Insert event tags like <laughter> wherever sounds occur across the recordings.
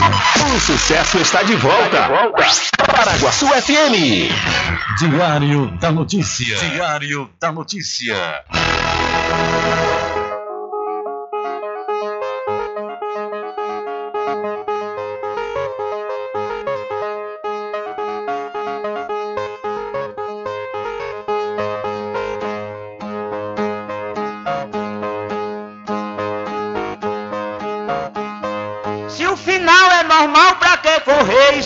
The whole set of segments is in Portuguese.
O sucesso está de volta. Paraguaçu FM. Diário da Notícia. Diário da Notícia.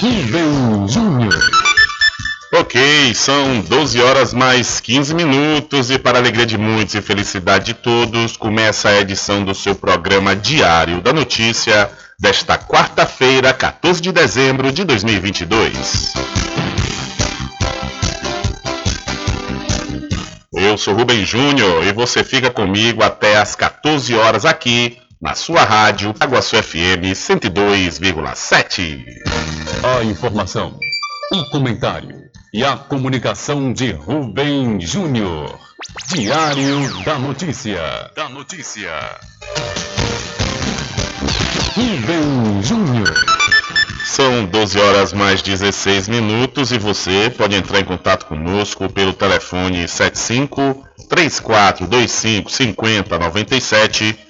Rubem Júnior. Ok, são 12 horas mais 15 minutos e para alegria de muitos e felicidade de todos, começa a edição do seu programa Diário da Notícia desta quarta-feira, 14 de dezembro de 2022. Eu sou Rubem Júnior e você fica comigo até às 14 horas aqui na sua rádio Aguaçu FM 102,7. A informação, o comentário e a comunicação de Rubem Júnior. Diário da Notícia. Da Notícia. Rubem Júnior. São 12 horas mais 16 minutos e você pode entrar em contato conosco pelo telefone 75 3425 5097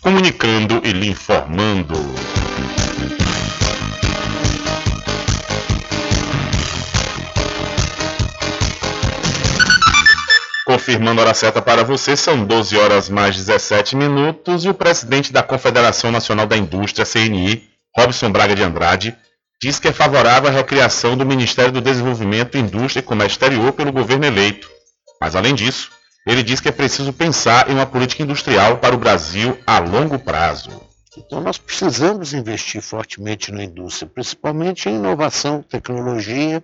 comunicando e lhe informando. Confirmando a hora certa para você, são 12 horas mais 17 minutos e o presidente da Confederação Nacional da Indústria, CNI, Robson Braga de Andrade, diz que é favorável à recriação do Ministério do Desenvolvimento, Indústria e Comércio Exterior pelo governo eleito. Mas, além disso, ele diz que é preciso pensar em uma política industrial para o Brasil a longo prazo. Então, nós precisamos investir fortemente na indústria, principalmente em inovação, tecnologia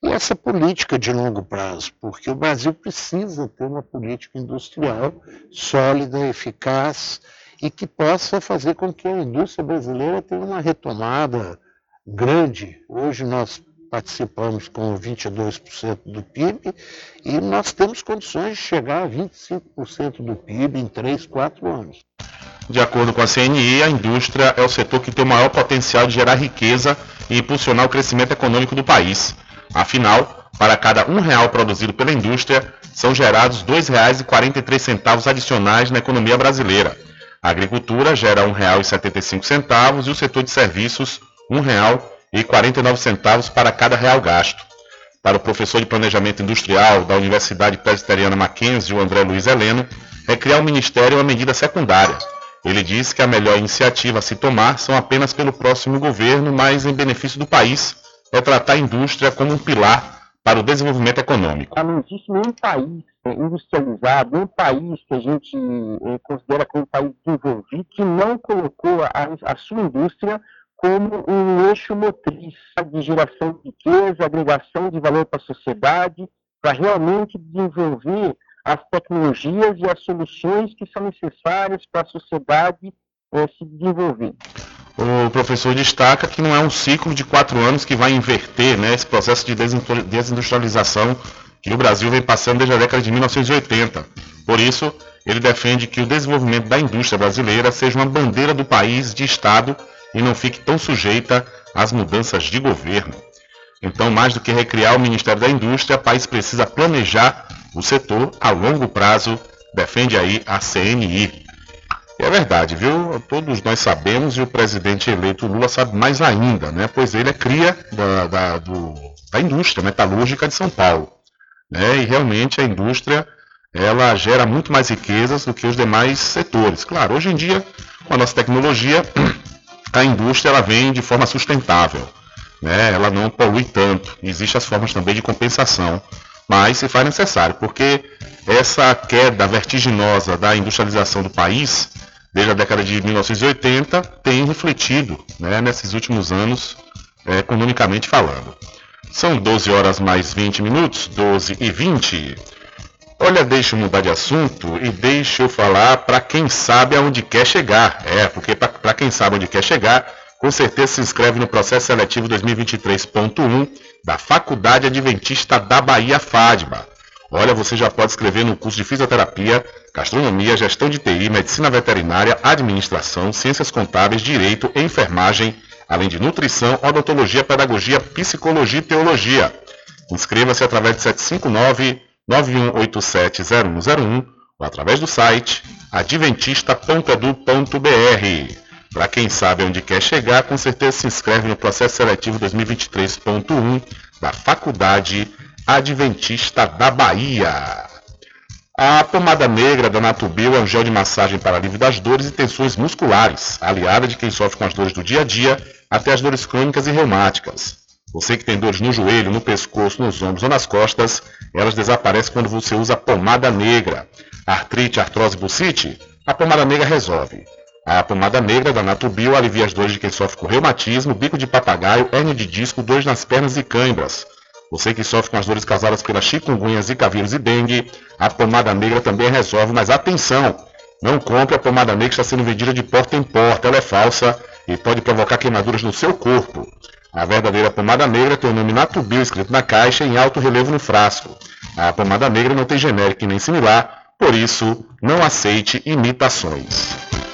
e essa política de longo prazo, porque o Brasil precisa ter uma política industrial sólida, eficaz e que possa fazer com que a indústria brasileira tenha uma retomada grande. Hoje nós participamos com 22% do PIB e nós temos condições de chegar a 25% do PIB em 3, 4 anos. De acordo com a CNI, a indústria é o setor que tem o maior potencial de gerar riqueza e impulsionar o crescimento econômico do país. Afinal, para cada um real produzido pela indústria, são gerados R$ 2,43 adicionais na economia brasileira. A agricultura gera R$ 1,75 e o setor de serviços R$ 1,49 para cada real gasto. Para o professor de Planejamento Industrial da Universidade Presbiteriana Mackenzie, o André Luiz Heleno, é criar um ministério uma medida secundária. Ele diz que a melhor iniciativa a se tomar são apenas pelo próximo governo, mas em benefício do país, é tratar a indústria como um pilar para o desenvolvimento econômico. Não existe nenhum país industrializado, nenhum país que a gente é, considera como um país desenvolvido, que não colocou a, a sua indústria como um eixo motriz de geração de riqueza, agregação de valor para a sociedade, para realmente desenvolver as tecnologias e as soluções que são necessárias para a sociedade é, se desenvolver o professor destaca que não é um ciclo de quatro anos que vai inverter né, esse processo de desindustrialização que o Brasil vem passando desde a década de 1980. Por isso, ele defende que o desenvolvimento da indústria brasileira seja uma bandeira do país de Estado e não fique tão sujeita às mudanças de governo. Então, mais do que recriar o Ministério da Indústria, o país precisa planejar o setor a longo prazo, defende aí a CNI. E é verdade, viu? Todos nós sabemos e o presidente eleito Lula sabe mais ainda, né? Pois ele é cria da, da, do, da indústria metalúrgica de São Paulo. Né? E realmente a indústria ela gera muito mais riquezas do que os demais setores. Claro, hoje em dia, com a nossa tecnologia, <clears throat> a indústria ela vem de forma sustentável. Né? Ela não polui tanto. Existem as formas também de compensação. Mas se faz necessário, porque essa queda vertiginosa da industrialização do país desde a década de 1980 tem refletido né, nesses últimos anos, é, economicamente falando. São 12 horas mais 20 minutos, 12 e 20. Olha, deixa eu mudar de assunto e deixa eu falar para quem sabe aonde quer chegar. É, porque para quem sabe onde quer chegar, com certeza se inscreve no processo seletivo 2023.1 da Faculdade Adventista da Bahia FADBA. Olha, você já pode escrever no curso de fisioterapia, gastronomia, gestão de TI, medicina veterinária, administração, ciências contábeis, direito, enfermagem, além de nutrição, odontologia, pedagogia, psicologia e teologia. Inscreva-se através de 759-9187-0101 ou através do site adventista.edu.br. Para quem sabe onde quer chegar, com certeza se inscreve no processo seletivo 2023.1 da Faculdade Adventista da Bahia. A pomada negra da Natubio é um gel de massagem para alívio das dores e tensões musculares, aliada de quem sofre com as dores do dia a dia, até as dores crônicas e reumáticas. Você que tem dores no joelho, no pescoço, nos ombros ou nas costas, elas desaparecem quando você usa pomada negra. Artrite, artrose, bucite? A pomada negra resolve. A pomada negra da Natubio alivia as dores de quem sofre com reumatismo, bico de papagaio, hernia de disco, dores nas pernas e cãibras. Você que sofre com as dores causadas pelas chikungunya, zika vírus e dengue, a pomada negra também resolve, mas atenção! Não compre a pomada negra que está sendo vendida de porta em porta, ela é falsa e pode provocar queimaduras no seu corpo. A verdadeira pomada negra tem o nome Natubio escrito na caixa em alto relevo no frasco. A pomada negra não tem genérico nem similar, por isso não aceite imitações.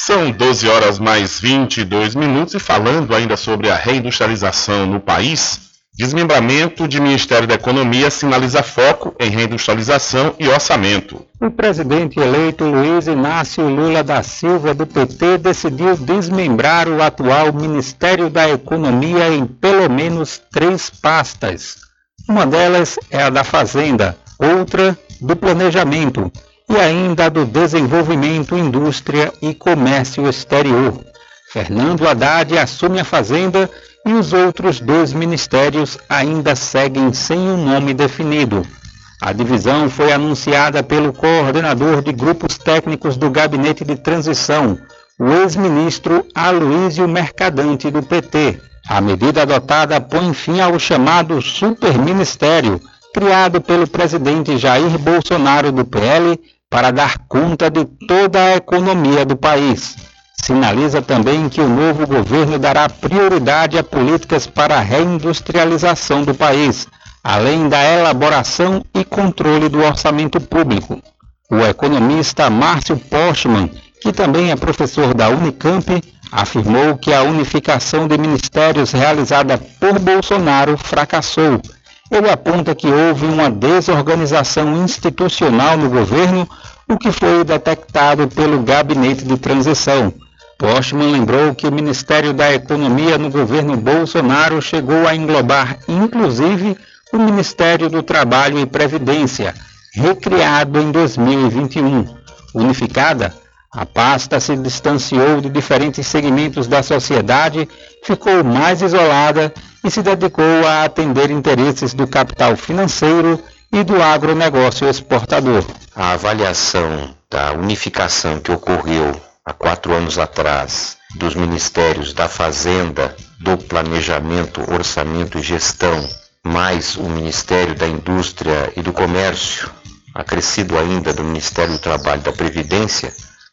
São 12 horas mais 22 minutos e falando ainda sobre a reindustrialização no país, desmembramento de Ministério da Economia sinaliza foco em reindustrialização e orçamento. O presidente eleito Luiz Inácio Lula da Silva do PT decidiu desmembrar o atual Ministério da Economia em pelo menos três pastas. Uma delas é a da Fazenda, outra do Planejamento e ainda do Desenvolvimento, Indústria e Comércio Exterior. Fernando Haddad assume a Fazenda e os outros dois ministérios ainda seguem sem um nome definido. A divisão foi anunciada pelo coordenador de grupos técnicos do Gabinete de Transição, o ex-ministro Aloísio Mercadante do PT. A medida adotada põe fim ao chamado superministério, criado pelo presidente Jair Bolsonaro do PL para dar conta de toda a economia do país. Sinaliza também que o novo governo dará prioridade a políticas para a reindustrialização do país, além da elaboração e controle do orçamento público. O economista Márcio Postman, que também é professor da Unicamp, afirmou que a unificação de ministérios realizada por Bolsonaro fracassou ele aponta que houve uma desorganização institucional no governo, o que foi detectado pelo gabinete de transição. Postman lembrou que o Ministério da Economia no governo Bolsonaro chegou a englobar, inclusive, o Ministério do Trabalho e Previdência, recriado em 2021. Unificada, a pasta se distanciou de diferentes segmentos da sociedade, ficou mais isolada e se dedicou a atender interesses do capital financeiro e do agronegócio exportador. A avaliação da unificação que ocorreu há quatro anos atrás dos ministérios da Fazenda, do Planejamento, Orçamento e Gestão, mais o Ministério da Indústria e do Comércio, acrescido ainda do Ministério do Trabalho e da Previdência,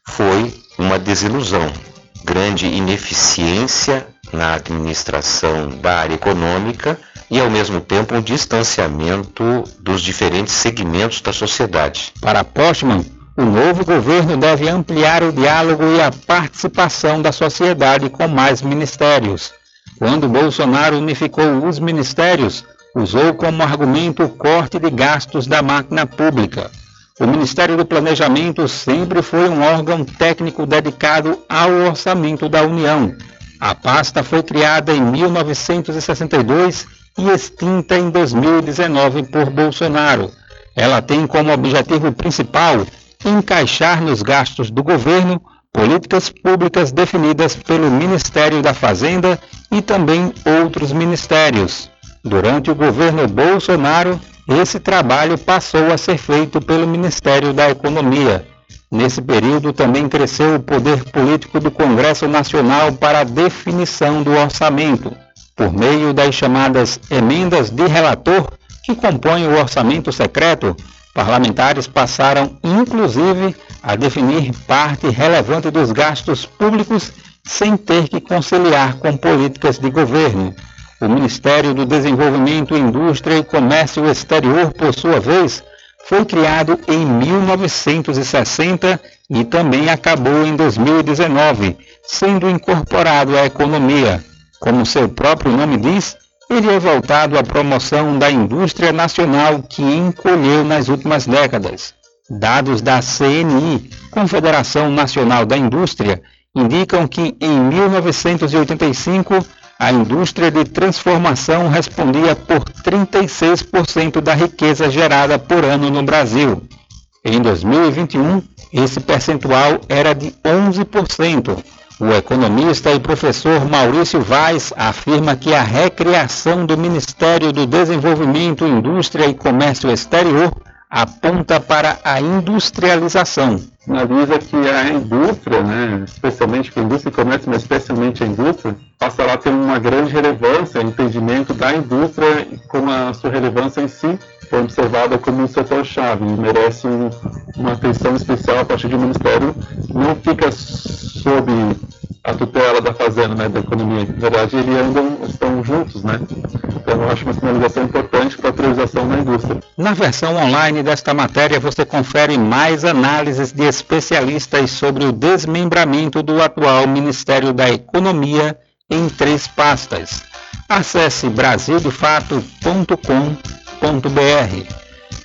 foi uma desilusão, grande ineficiência na administração da área econômica e, ao mesmo tempo, um distanciamento dos diferentes segmentos da sociedade. Para Postman, o novo governo deve ampliar o diálogo e a participação da sociedade com mais ministérios. Quando Bolsonaro unificou os ministérios, usou como argumento o corte de gastos da máquina pública. O Ministério do Planejamento sempre foi um órgão técnico dedicado ao orçamento da União. A pasta foi criada em 1962 e extinta em 2019 por Bolsonaro. Ela tem como objetivo principal encaixar nos gastos do governo políticas públicas definidas pelo Ministério da Fazenda e também outros ministérios. Durante o governo Bolsonaro, esse trabalho passou a ser feito pelo Ministério da Economia. Nesse período também cresceu o poder político do Congresso Nacional para a definição do orçamento, por meio das chamadas emendas de relator, que compõem o orçamento secreto. Parlamentares passaram, inclusive, a definir parte relevante dos gastos públicos sem ter que conciliar com políticas de governo. O Ministério do Desenvolvimento, Indústria e Comércio Exterior, por sua vez, foi criado em 1960 e também acabou em 2019, sendo incorporado à economia. Como seu próprio nome diz, ele é voltado à promoção da indústria nacional que encolheu nas últimas décadas. Dados da CNI, Confederação Nacional da Indústria, indicam que em 1985 a indústria de transformação respondia por 36% da riqueza gerada por ano no Brasil. Em 2021, esse percentual era de 11%. O economista e professor Maurício Vaz afirma que a recriação do Ministério do Desenvolvimento, Indústria e Comércio Exterior aponta para a industrialização. Avisa que a indústria, né, especialmente a indústria e comércio, mas especialmente a indústria, passará a ter uma grande relevância, entendimento da indústria como a sua relevância em si foi observada como um setor-chave e merece uma atenção especial a partir do Ministério. Não fica sob a tutela da Fazenda, né, da economia. Na verdade, eles andam, estão juntos, né? Então, eu acho uma sinalização importante para a priorização da indústria. Na versão online desta matéria, você confere mais análises de especialistas sobre o desmembramento do atual Ministério da Economia em três pastas. Acesse brasildefato.com.br.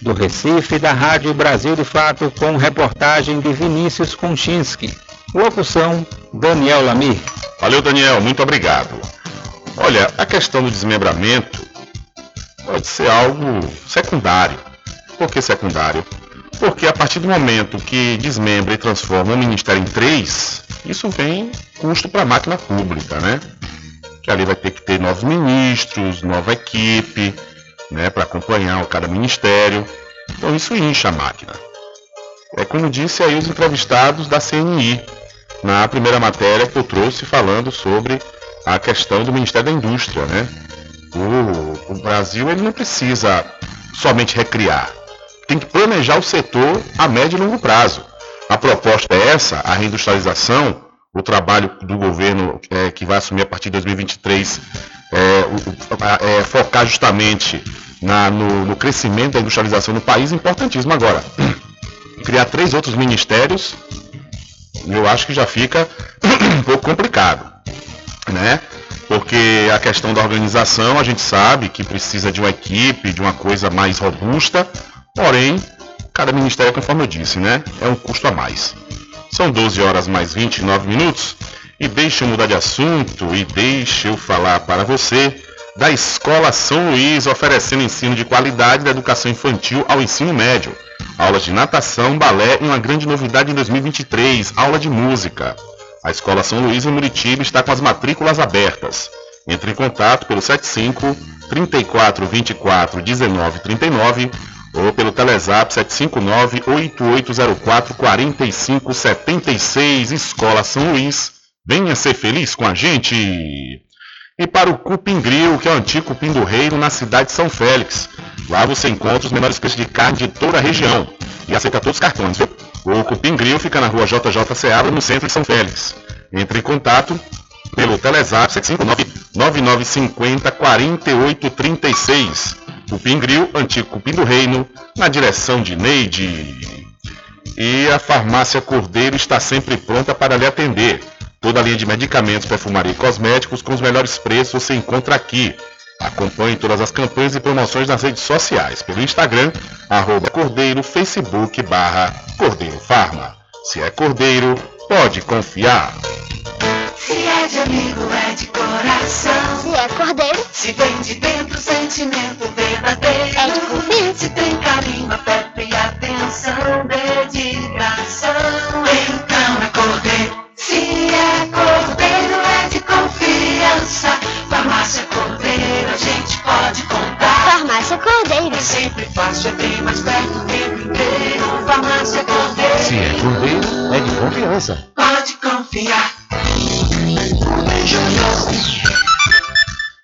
Do Recife, da Rádio Brasil de Fato, com reportagem de Vinícius Konchinski. Locução, Daniel Lamir. Valeu, Daniel, muito obrigado. Olha, a questão do desmembramento pode ser algo secundário. Por que secundário? Porque a partir do momento que desmembra e transforma o Ministério em três, isso vem custo para a máquina pública, né? Que ali vai ter que ter novos ministros, nova equipe, né, para acompanhar cada ministério. Então isso incha a máquina. É como disse aí os entrevistados da CNI, na primeira matéria que eu trouxe falando sobre a questão do Ministério da Indústria, né? O, o Brasil ele não precisa somente recriar, tem que planejar o setor a médio e longo prazo. A proposta é essa, a reindustrialização, o trabalho do governo é, que vai assumir a partir de 2023 é, é, focar justamente na, no, no crescimento da industrialização no país, importantíssimo agora. <clears throat> Criar três outros ministérios eu acho que já fica <clears throat> um pouco complicado, né? Porque a questão da organização a gente sabe que precisa de uma equipe, de uma coisa mais robusta, porém, cada ministério, conforme eu disse, né? É um custo a mais. São 12 horas mais 29 minutos e deixa eu mudar de assunto e deixa eu falar para você da Escola São Luís oferecendo ensino de qualidade da educação infantil ao ensino médio aulas de natação, balé e uma grande novidade em 2023, aula de música. A Escola São Luís em Muritiba está com as matrículas abertas. Entre em contato pelo 75 34 24 19 39 ou pelo Telezap 759 8804 45 76 Escola São Luís. Venha ser feliz com a gente! E para o Cupim Grill, que é o antigo Cupim do Reino, na cidade de São Félix. Lá você encontra os menores preços de carne de toda a região. E aceita todos os cartões, viu? O Cupim Grill fica na rua JJ Seabra, no centro de São Félix. Entre em contato pelo Telezap 759-9950 4836. Cupim Grill, antigo Cupim do Reino, na direção de Neide. E a farmácia Cordeiro está sempre pronta para lhe atender. Toda a linha de medicamentos, perfumaria e cosméticos com os melhores preços você encontra aqui. Acompanhe todas as campanhas e promoções nas redes sociais, pelo Instagram, arroba Cordeiro, Facebook, barra Cordeiro Farma. Se é Cordeiro, pode confiar. Se é de amigo, é de coração. Se é cordeiro, Se vem de dentro, sentimento verdadeiro. É de confiança. Se tem carinho, afeto e atenção, dedicação. Então é cordeiro. Se é cordeiro, é de confiança. Farmácia Cordeiro, a gente pode contar. farmácia cordeiro. É sempre fácil, é bem mais perto o tempo inteiro. Farmácia Cordeiro. Se é cordeiro, é de confiança. Pode confiar.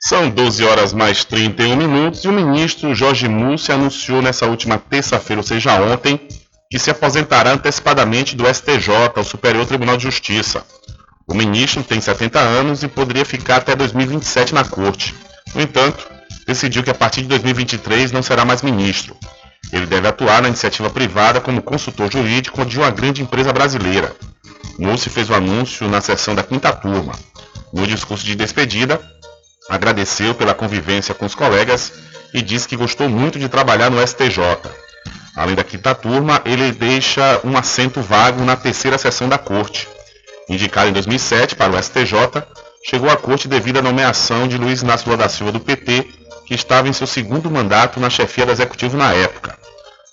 São 12 horas mais 31 minutos e o ministro Jorge Múcio anunciou nessa última terça-feira, ou seja, ontem, que se aposentará antecipadamente do STJ, o Superior Tribunal de Justiça. O ministro tem 70 anos e poderia ficar até 2027 na corte. No entanto, decidiu que a partir de 2023 não será mais ministro. Ele deve atuar na iniciativa privada como consultor jurídico de uma grande empresa brasileira. Múcio fez o anúncio na sessão da quinta turma. No discurso de despedida, agradeceu pela convivência com os colegas e disse que gostou muito de trabalhar no STJ. Além da quinta turma, ele deixa um assento vago na terceira sessão da Corte. Indicado em 2007 para o STJ, chegou à Corte devido à nomeação de Luiz Inácio Lula da Silva do PT, que estava em seu segundo mandato na chefia do Executivo na época.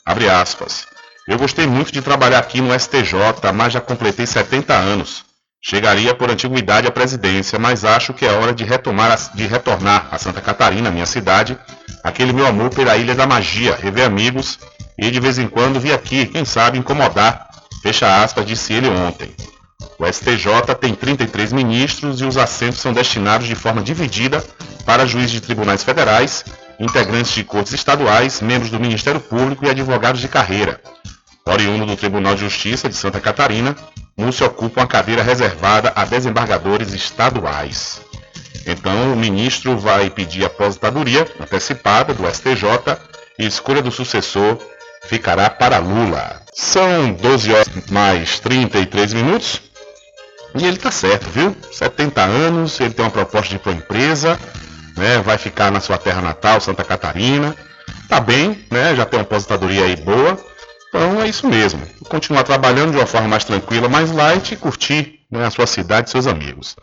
Abre aspas. Eu gostei muito de trabalhar aqui no STJ, mas já completei 70 anos. Chegaria por antiguidade à presidência, mas acho que é hora de, retomar, de retornar a Santa Catarina, minha cidade, aquele meu amor pela Ilha da Magia, rever amigos e de vez em quando vir aqui, quem sabe, incomodar. Fecha aspas, disse ele ontem. O STJ tem 33 ministros e os assentos são destinados de forma dividida para juízes de tribunais federais, integrantes de cortes estaduais, membros do Ministério Público e advogados de carreira. Oriundo do Tribunal de Justiça de Santa Catarina, Múcio ocupa uma cadeira reservada a desembargadores estaduais. Então, o ministro vai pedir aposentadoria antecipada do STJ e escolha do sucessor ficará para Lula. São 12 horas mais 33 minutos. E ele está certo, viu? 70 anos, ele tem uma proposta de ir para a empresa, né? vai ficar na sua terra natal, Santa Catarina. Tá bem, né? já tem uma aposentadoria aí boa. Então é isso mesmo. Continuar trabalhando de uma forma mais tranquila, mais light e curtir né, a sua cidade e seus amigos.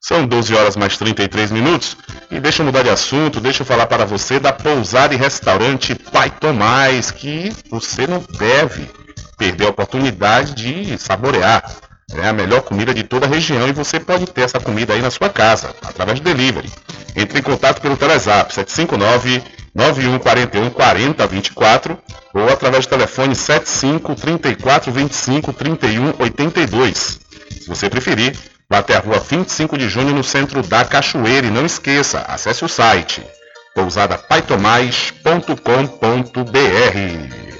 São 12 horas mais 33 minutos e deixa eu mudar de assunto, deixa eu falar para você da pousada e restaurante Pai Tomás, que você não deve perder a oportunidade de saborear. É a melhor comida de toda a região e você pode ter essa comida aí na sua casa, através de delivery. Entre em contato pelo Telezap 759 9141 4024 ou através do telefone 75 34 25 31 82. Se você preferir, vá até a rua 25 de junho no centro da Cachoeira e não esqueça, acesse o site pousadapaitomais.com.br.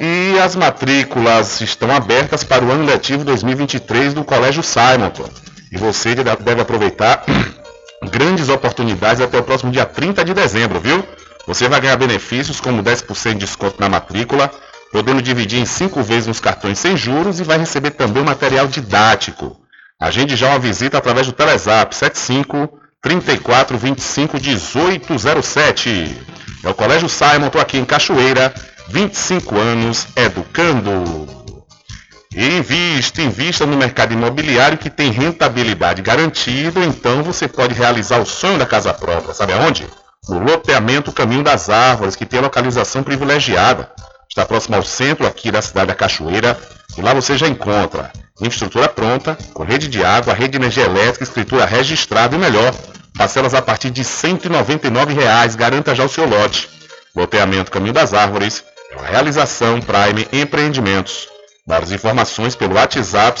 E as matrículas estão abertas para o ano letivo 2023 do Colégio Simonton. E você deve aproveitar <clears throat> grandes oportunidades até o próximo dia 30 de dezembro, viu? Você vai ganhar benefícios como 10% de desconto na matrícula, podendo dividir em 5 vezes nos cartões sem juros e vai receber também material didático. Agende já uma visita através do Telezap 75 34 25 1807. É o Colégio Simon, estou aqui em Cachoeira 25 anos educando. Invista, invista no mercado imobiliário que tem rentabilidade garantida, então você pode realizar o sonho da casa própria. Sabe aonde? No loteamento Caminho das Árvores, que tem localização privilegiada. Está próximo ao centro aqui da cidade da Cachoeira e lá você já encontra infraestrutura pronta, com rede de água, rede de energia elétrica, escritura registrada e melhor, parcelas a partir de 199 reais. Garanta já o seu lote. Loteamento Caminho das Árvores, é uma realização Prime Empreendimentos. Mais informações pelo WhatsApp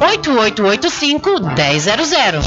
98885 1000.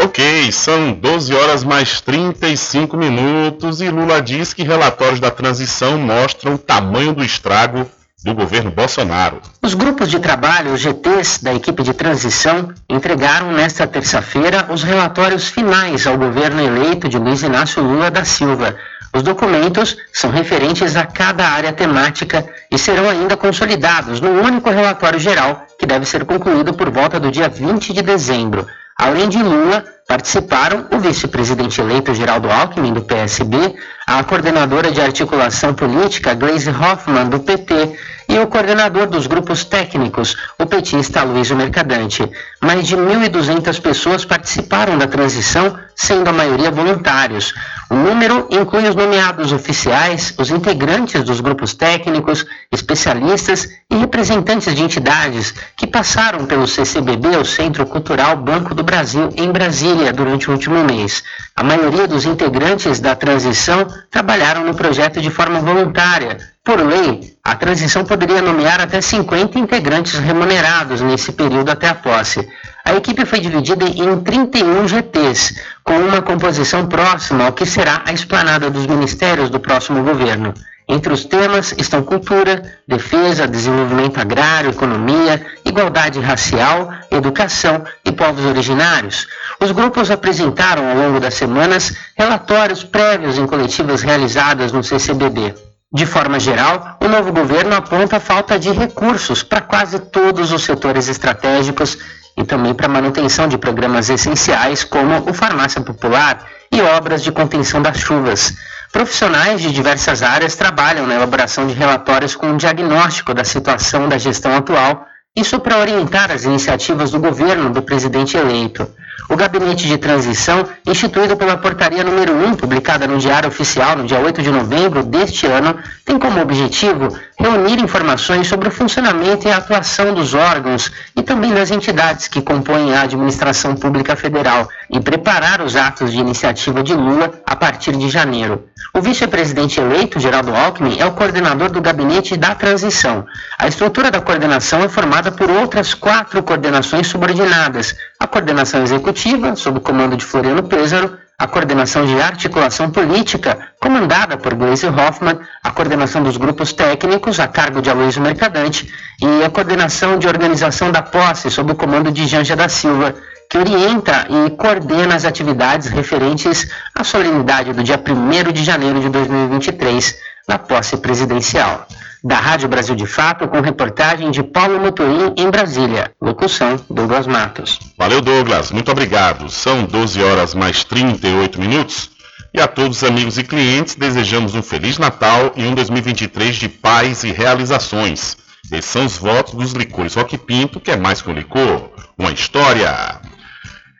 Ok, são 12 horas mais 35 minutos e Lula diz que relatórios da transição mostram o tamanho do estrago do governo Bolsonaro. Os grupos de trabalho, os GTs da equipe de transição, entregaram nesta terça-feira os relatórios finais ao governo eleito de Luiz Inácio Lula da Silva. Os documentos são referentes a cada área temática e serão ainda consolidados no único relatório geral, que deve ser concluído por volta do dia 20 de dezembro. Além de Lula, Participaram o vice-presidente eleito Geraldo Alckmin, do PSB, a coordenadora de articulação política Gleisi Hoffmann, do PT, e o coordenador dos grupos técnicos, o petista Luiz Mercadante. Mais de 1.200 pessoas participaram da transição, sendo a maioria voluntários. O número inclui os nomeados oficiais, os integrantes dos grupos técnicos, especialistas e representantes de entidades que passaram pelo CCBB, o Centro Cultural Banco do Brasil, em Brasília, durante o último mês. A maioria dos integrantes da transição trabalharam no projeto de forma voluntária. Por lei, a transição poderia nomear até 50 integrantes remunerados nesse período até a posse. A equipe foi dividida em 31 GTs, com uma composição próxima ao que será a esplanada dos ministérios do próximo governo. Entre os temas estão cultura, defesa, desenvolvimento agrário, economia, igualdade racial, educação e povos originários. Os grupos apresentaram ao longo das semanas relatórios prévios em coletivas realizadas no CCBB. De forma geral, o novo governo aponta falta de recursos para quase todos os setores estratégicos e também para a manutenção de programas essenciais como o Farmácia Popular e obras de contenção das chuvas. Profissionais de diversas áreas trabalham na elaboração de relatórios com um diagnóstico da situação da gestão atual, isso para orientar as iniciativas do governo do presidente eleito. O Gabinete de Transição, instituído pela Portaria número 1, publicada no Diário Oficial no dia 8 de novembro deste ano, tem como objetivo reunir informações sobre o funcionamento e a atuação dos órgãos e também das entidades que compõem a administração pública federal e preparar os atos de iniciativa de Lula a partir de janeiro. O vice-presidente eleito, Geraldo Alckmin, é o coordenador do gabinete da transição. A estrutura da coordenação é formada por outras quatro coordenações subordinadas: a coordenação executiva, sob o comando de Floriano Pêsaro, a coordenação de articulação política, comandada por Gleisi Hoffmann, a coordenação dos grupos técnicos, a cargo de Aloysio Mercadante, e a coordenação de organização da posse, sob o comando de Janja da Silva, que orienta e coordena as atividades referentes à solenidade do dia 1 de janeiro de 2023, na posse presidencial. Da Rádio Brasil de Fato, com reportagem de Paulo Motorim em Brasília. Locução, Douglas Matos. Valeu, Douglas. Muito obrigado. São 12 horas mais 38 minutos. E a todos os amigos e clientes, desejamos um Feliz Natal e um 2023 de paz e realizações. Esses são os votos dos licores Rock Pinto, que é mais que um licor, uma história.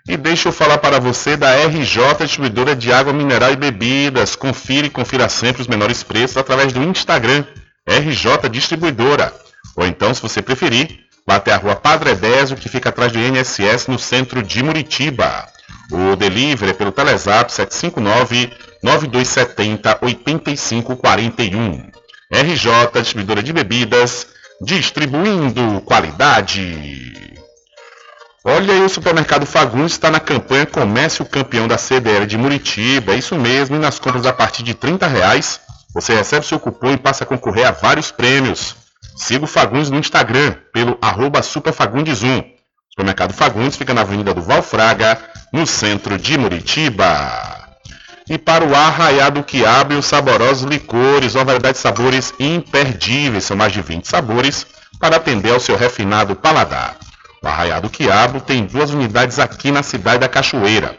E deixa eu falar para você da RJ Distribuidora de Água Mineral e Bebidas. Confira e confira sempre os menores preços através do Instagram RJ Distribuidora. Ou então, se você preferir, vá até a rua Padre Désio, que fica atrás do INSS, no centro de Muritiba. O delivery é pelo Telezap 759-9270-8541. RJ Distribuidora de Bebidas, distribuindo qualidade. Olha aí, o supermercado Fagundes está na campanha Comércio Campeão da CDL de Muritiba. É isso mesmo, e nas compras a partir de 30 reais você recebe seu cupom e passa a concorrer a vários prêmios. Siga o Fagundes no Instagram, pelo arroba superfagundes1. O supermercado Fagundes fica na Avenida do Valfraga, no centro de Muritiba. E para o arraiado que abre os saborosos licores, uma variedade de sabores imperdíveis, são mais de 20 sabores, para atender ao seu refinado paladar. O Arraiado Quiabo tem duas unidades aqui na cidade da Cachoeira.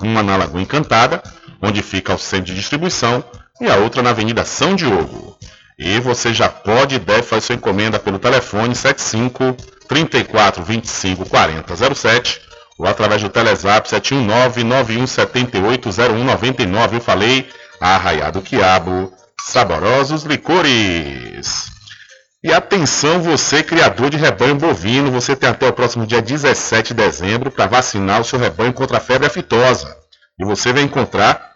Uma na Lagoa Encantada, onde fica o centro de distribuição, e a outra na Avenida São Diogo. E você já pode e deve fazer sua encomenda pelo telefone 75 34 25 40 07 ou através do Telezap 719 9178 0199. Eu falei, Arraiado Quiabo, saborosos licores. E atenção, você criador de rebanho bovino, você tem até o próximo dia 17 de dezembro para vacinar o seu rebanho contra a febre aftosa. E você vai encontrar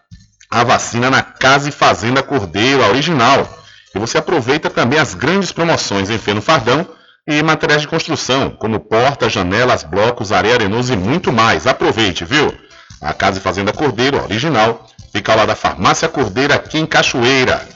a vacina na Casa e Fazenda Cordeiro, a original. E você aproveita também as grandes promoções em feno fardão e materiais de construção, como portas, janelas, blocos, areia arenosa e muito mais. Aproveite, viu? A Casa e Fazenda Cordeiro, original, fica ao lado da Farmácia Cordeiro aqui em Cachoeira.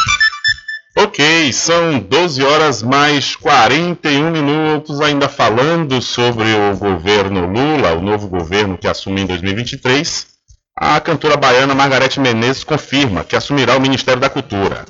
Ok, são 12 horas mais 41 minutos, ainda falando sobre o governo Lula, o novo governo que assume em 2023. A cantora baiana Margarete Menezes confirma que assumirá o Ministério da Cultura.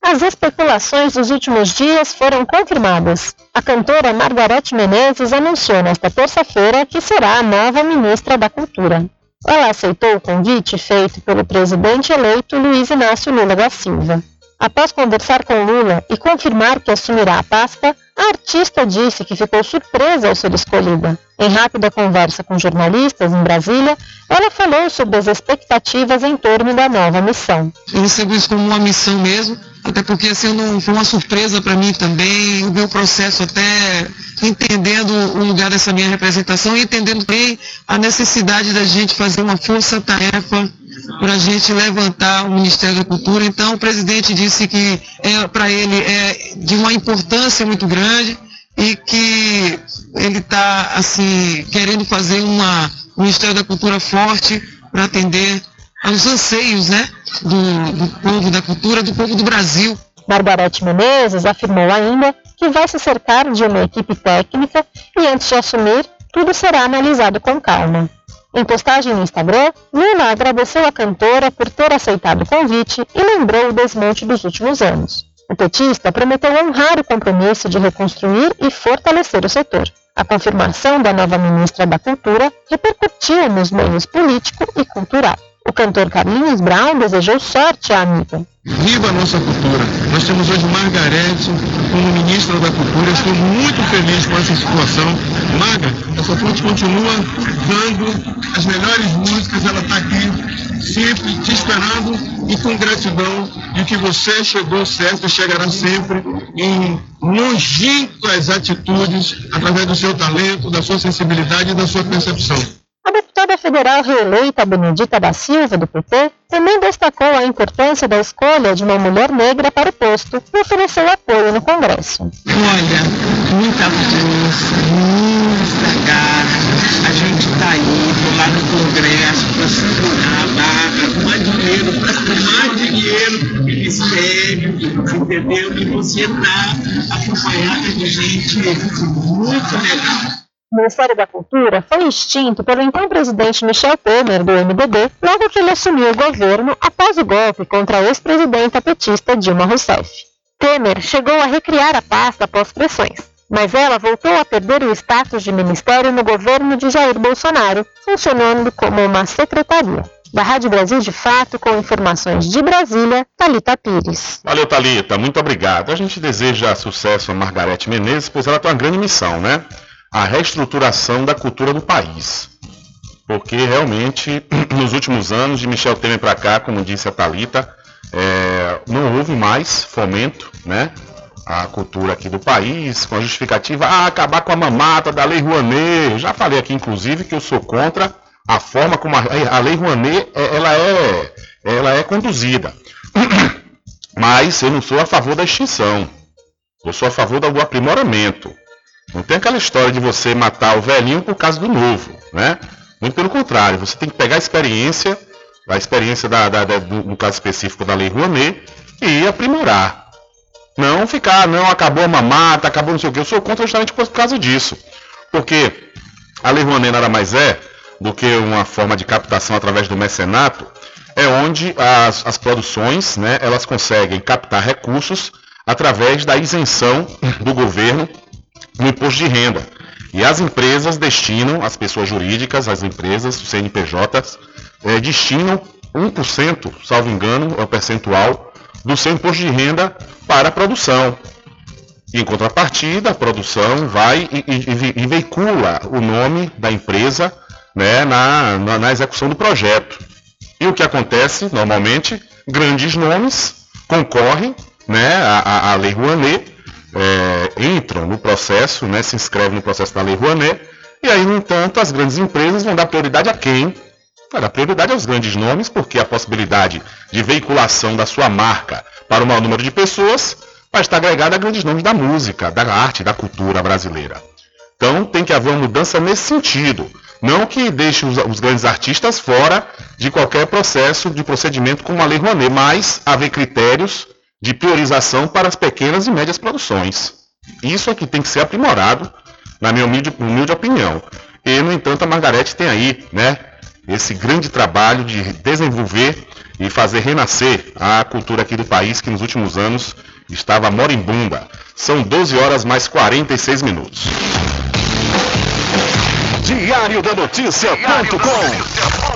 As especulações dos últimos dias foram confirmadas. A cantora Margarete Menezes anunciou nesta terça-feira que será a nova ministra da Cultura. Ela aceitou o convite feito pelo presidente eleito Luiz Inácio Lula da Silva. Após conversar com Lula e confirmar que assumirá a pasta, a artista disse que ficou surpresa ao ser escolhida. Em rápida conversa com jornalistas em Brasília, ela falou sobre as expectativas em torno da nova missão. Eu recebo isso como uma missão mesmo, até porque assim, foi uma surpresa para mim também, o meu processo até entendendo o lugar dessa minha representação e entendendo bem a necessidade da gente fazer uma força-tarefa para a gente levantar o Ministério da Cultura. Então, o presidente disse que é, para ele é de uma importância muito grande e que ele está assim querendo fazer uma um Ministério da Cultura forte para atender aos anseios né, do, do povo da cultura, do povo do Brasil. Margarete Menezes afirmou ainda que vai se cercar de uma equipe técnica e antes de assumir, tudo será analisado com calma. Em postagem no Instagram, Lula agradeceu a cantora por ter aceitado o convite e lembrou o desmonte dos últimos anos. O petista prometeu honrar o compromisso de reconstruir e fortalecer o setor. A confirmação da nova ministra da Cultura repercutiu nos meios político e cultural. O cantor Carlinhos Brown desejou sorte à amiga. Viva a nossa cultura! Nós temos hoje Margarete como ministra da Cultura. Estou muito feliz com essa situação. Marga, essa fonte continua dando as melhores músicas. Ela está aqui sempre te esperando e com gratidão de que você chegou certo e chegará sempre em longínquas atitudes através do seu talento, da sua sensibilidade e da sua percepção. A deputada federal reeleita Benedita da Silva, do PT, também destacou a importância da escolha de uma mulher negra para o posto e ofereceu apoio no Congresso. Olha, muita força, muita garra. A gente está indo lá no Congresso para segurar a barra, tomar dinheiro, para tomar dinheiro do Ministério, entendeu? E você está acompanhada de gente muito legal. O Ministério da Cultura foi extinto pelo então presidente Michel Temer, do MDB, logo que ele assumiu o governo após o golpe contra a ex-presidenta petista Dilma Rousseff. Temer chegou a recriar a pasta após pressões, mas ela voltou a perder o status de ministério no governo de Jair Bolsonaro, funcionando como uma secretaria. Da Rádio Brasil de Fato, com informações de Brasília, Talita Pires. Valeu, Talita, muito obrigado. A gente deseja sucesso a Margarete Menezes, pois ela tem uma grande missão, né? A reestruturação da cultura do país. Porque realmente, <clears throat> nos últimos anos, de Michel Temer para cá, como disse a Talita, é, não houve mais fomento, né? A cultura aqui do país, com a justificativa, ah, acabar com a mamata da Lei Rouanet. Eu já falei aqui, inclusive, que eu sou contra a forma como a, a Lei Rouanet é, ela é, ela é conduzida. <clears throat> Mas eu não sou a favor da extinção. Eu sou a favor do aprimoramento. Não tem aquela história de você matar o velhinho por causa do novo, né? Muito pelo contrário, você tem que pegar a experiência, a experiência da, da, da do, no caso específico da Lei Rouanet, e aprimorar. Não ficar, não, acabou a mamata, acabou não sei o que. Eu sou contra justamente por causa disso. Porque a Lei Rouanet nada mais é do que uma forma de captação através do mecenato, é onde as, as produções, né, elas conseguem captar recursos através da isenção do governo no imposto de renda. E as empresas destinam, as pessoas jurídicas, as empresas, os CNPJs, é, destinam 1%, salvo engano, é o percentual, do seu imposto de renda para a produção. E, em contrapartida, a produção vai e, e, e veicula o nome da empresa né, na, na, na execução do projeto. E o que acontece, normalmente, grandes nomes concorrem né, à, à Lei Rouanet processo, né, se inscrevem no processo da Lei Rouanet, E aí, no entanto, as grandes empresas vão dar prioridade a quem? Vai dar prioridade aos grandes nomes, porque a possibilidade de veiculação da sua marca para o maior número de pessoas vai estar agregada a grandes nomes da música, da arte, da cultura brasileira. Então tem que haver uma mudança nesse sentido. Não que deixe os, os grandes artistas fora de qualquer processo de procedimento como a Lei Rouanet, mas haver critérios de priorização para as pequenas e médias produções. Isso é que tem que ser aprimorado, na minha humilde, humilde opinião. E, no entanto, a Margarete tem aí, né, esse grande trabalho de desenvolver e fazer renascer a cultura aqui do país que nos últimos anos estava moribunda. São 12 horas mais 46 minutos. Diário da Notícia.com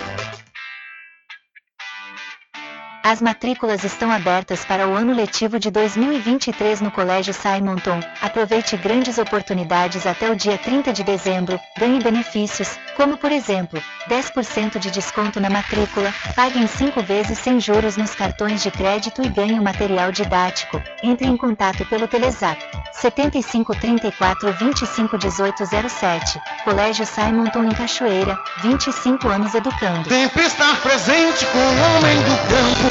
As matrículas estão abertas para o ano letivo de 2023 no Colégio Simonton. Aproveite grandes oportunidades até o dia 30 de dezembro, ganhe benefícios, como por exemplo, 10% de desconto na matrícula, pague em 5 vezes sem juros nos cartões de crédito e ganhe o material didático. Entre em contato pelo Telezap 75 34 25 18 07. Colégio Simonton em Cachoeira, 25 anos educando. Sempre estar presente com o homem do campo.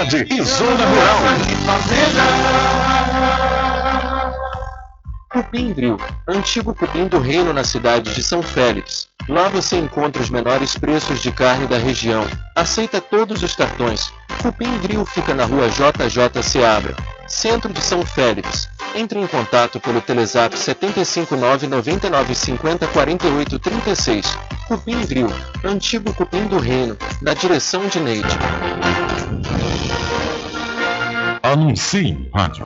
sede e Zona Rural. Cupim Grill, antigo cupim do reino na cidade de São Félix. Lá você encontra os menores preços de carne da região. Aceita todos os cartões. Cupim Grill fica na rua JJ Seabra, centro de São Félix. Entre em contato pelo Telezap 759 99 50 48 36. Cupim Grill, antigo cupim do reino, na direção de Neide. Anuncie rádio.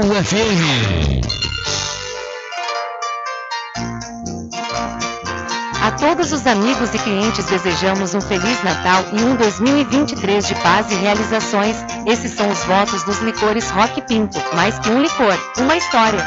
FM. A todos os amigos e clientes desejamos um Feliz Natal e um 2023 de paz e realizações. Esses são os votos dos licores Rock Pinto. Mais que um licor, uma história.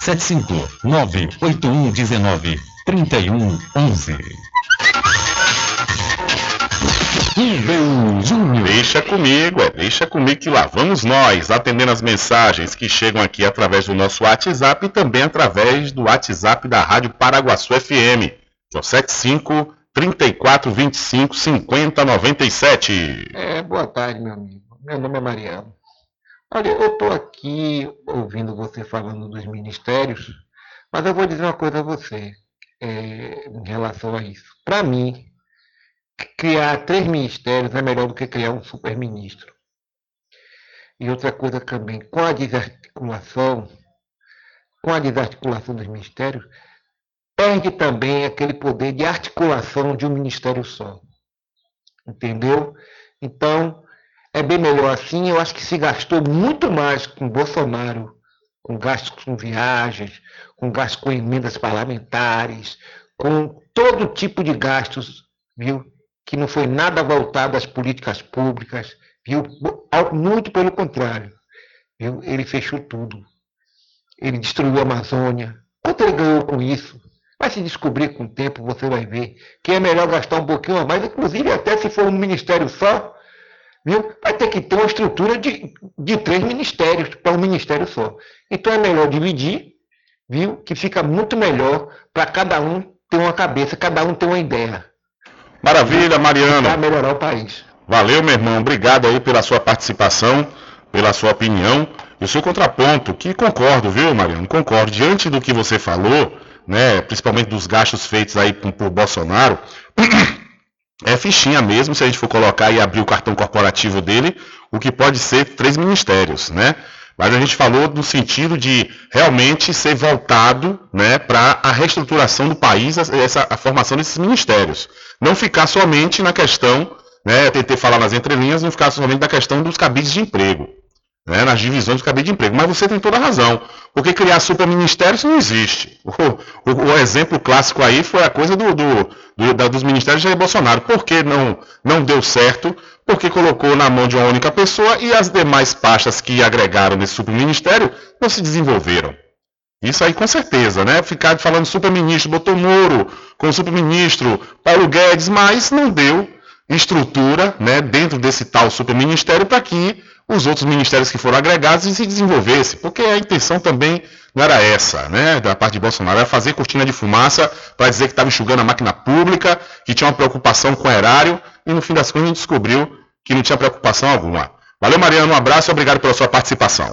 759-8119-3111. Rubem Júnior. Deixa comigo, é, deixa comigo que lá vamos nós, atendendo as mensagens que chegam aqui através do nosso WhatsApp e também através do WhatsApp da Rádio Paraguaçu FM, que é o 75 34 25 50 97. É, boa tarde, meu amigo. Meu nome é Mariano. Olha, eu estou aqui ouvindo você falando dos ministérios, mas eu vou dizer uma coisa a você é, em relação a isso. Para mim, criar três ministérios é melhor do que criar um superministro. E outra coisa também, com a desarticulação, com a desarticulação dos ministérios, perde também aquele poder de articulação de um ministério só. Entendeu? Então, é bem melhor assim. Eu acho que se gastou muito mais com Bolsonaro, com gastos com viagens, com gastos com emendas parlamentares, com todo tipo de gastos, viu? Que não foi nada voltado às políticas públicas, viu? Muito pelo contrário, viu? Ele fechou tudo. Ele destruiu a Amazônia. Quanto ele ganhou com isso? Vai se descobrir com o tempo, você vai ver que é melhor gastar um pouquinho a mais, inclusive até se for um ministério só, viu? vai ter que ter uma estrutura de, de três ministérios para um ministério só. Então é melhor dividir, viu? que fica muito melhor para cada um ter uma cabeça, cada um ter uma ideia. Maravilha, Mariano. Para melhorar o país. Valeu, meu irmão. Obrigado aí pela sua participação, pela sua opinião e o seu contraponto, que concordo, viu, Mariano? Concordo. Diante do que você falou, né, principalmente dos gastos feitos aí por, por Bolsonaro, <clears throat> é fichinha mesmo, se a gente for colocar e abrir o cartão corporativo dele, o que pode ser três ministérios, né? Mas a gente falou no sentido de realmente ser voltado né, para a reestruturação do país, essa, a formação desses ministérios. Não ficar somente na questão, né, tentei falar nas entrelinhas, não ficar somente na questão dos cabides de emprego, né, nas divisões dos cabides de emprego. Mas você tem toda a razão, porque criar superministérios não existe. <laughs> O, o, o, exemplo clássico aí foi a coisa do, do, do dos ministérios Jair Bolsonaro. Por que não, não deu certo? porque colocou na mão de uma única pessoa e as demais pastas que agregaram nesse superministério não se desenvolveram. Isso aí com certeza, né? Ficar falando superministro, botou Moro com superministro, Paulo Guedes, mas não deu estrutura né, dentro desse tal superministério para que os outros ministérios que foram agregados se desenvolvessem, porque a intenção também não era essa, né, da parte de Bolsonaro, era fazer cortina de fumaça para dizer que estava enxugando a máquina pública, que tinha uma preocupação com o erário, e no fim das contas a gente descobriu que não tinha preocupação alguma. Valeu, Mariano, um abraço e obrigado pela sua participação.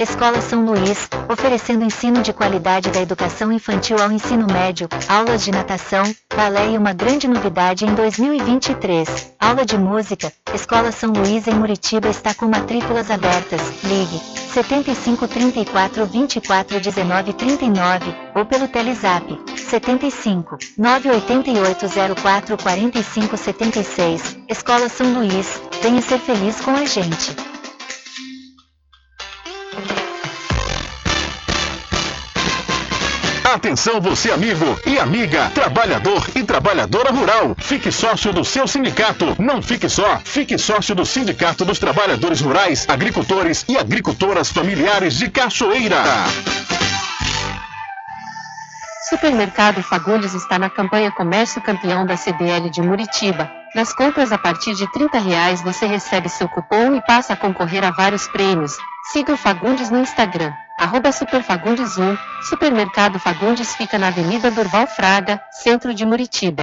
Escola São Luís, oferecendo ensino de qualidade da educação infantil ao ensino médio, aulas de natação, balé e uma grande novidade em 2023, aula de música. Escola São Luís em Muritiba está com matrículas abertas. Ligue 75 34 24 19 39 ou pelo Telezap 75 988 04 45 76. Escola São Luís, venha ser feliz com a gente. Atenção você amigo e amiga, trabalhador e trabalhadora rural. Fique sócio do seu sindicato. Não fique só, fique sócio do Sindicato dos Trabalhadores Rurais, Agricultores e Agricultoras Familiares de Cachoeira. Supermercado Fagundes está na campanha Comércio Campeão da CDL de Muritiba. Nas compras a partir de 30 reais você recebe seu cupom e passa a concorrer a vários prêmios. Siga o Fagundes no Instagram, arroba Superfagundes1. Supermercado Fagundes fica na Avenida Durval Fraga, centro de Muritiba.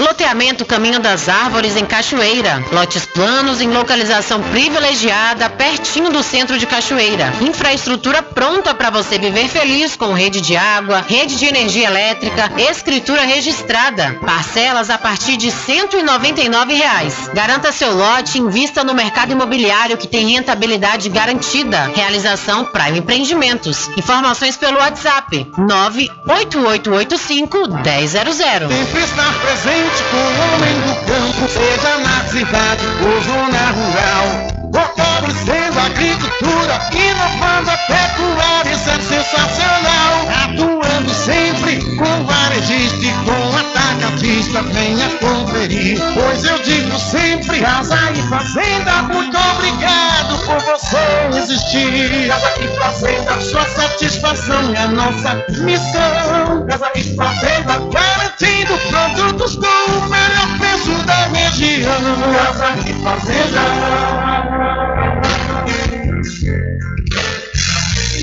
Loteamento Caminho das Árvores em Cachoeira. Lotes planos em localização privilegiada, pertinho do centro de Cachoeira. Infraestrutura pronta para você viver feliz com rede de água, rede de energia elétrica, escritura registrada. Parcelas a partir de 199 reais. Garanta seu lote e invista no mercado imobiliário que tem rentabilidade garantida. Realização Prime Empreendimentos. Informações pelo WhatsApp 98885 1000. Sempre estar presente com o homem do campo, seja na cidade ou zona rural. Fortalecendo a agricultura, inovando a pecuária, isso é sensacional. Atuando sempre com varejista e com atacadista, venha conferir. Pois eu digo sempre, casa e fazenda, muito obrigado por você existir. Casa e fazenda, sua satisfação é a nossa missão. Casa e fazenda, garantindo produtos com o melhor preço da região. Casa e fazenda.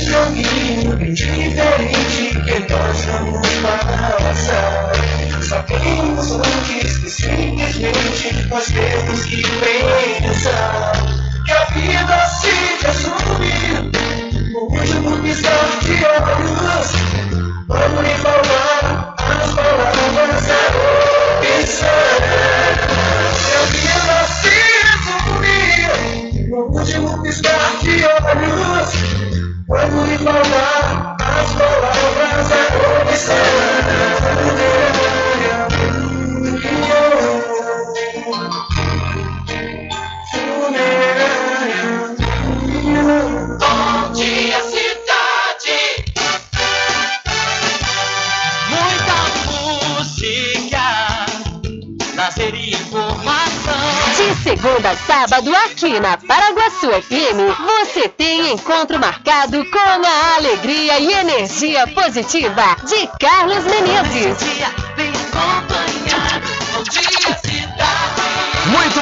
Joguinho diferente que nós vamos passar. Sabemos antes que simplesmente nós temos que pensar que a vida se resume no último piscar de olhos. Vamos lhe falar as palavras é opção. Que a vida se resume no último piscar de olhos. Vamos lhe falar Bom segunda a sábado, aqui na Paraguaçu FM, você tem encontro marcado com a alegria e energia positiva de Carlos Menezes.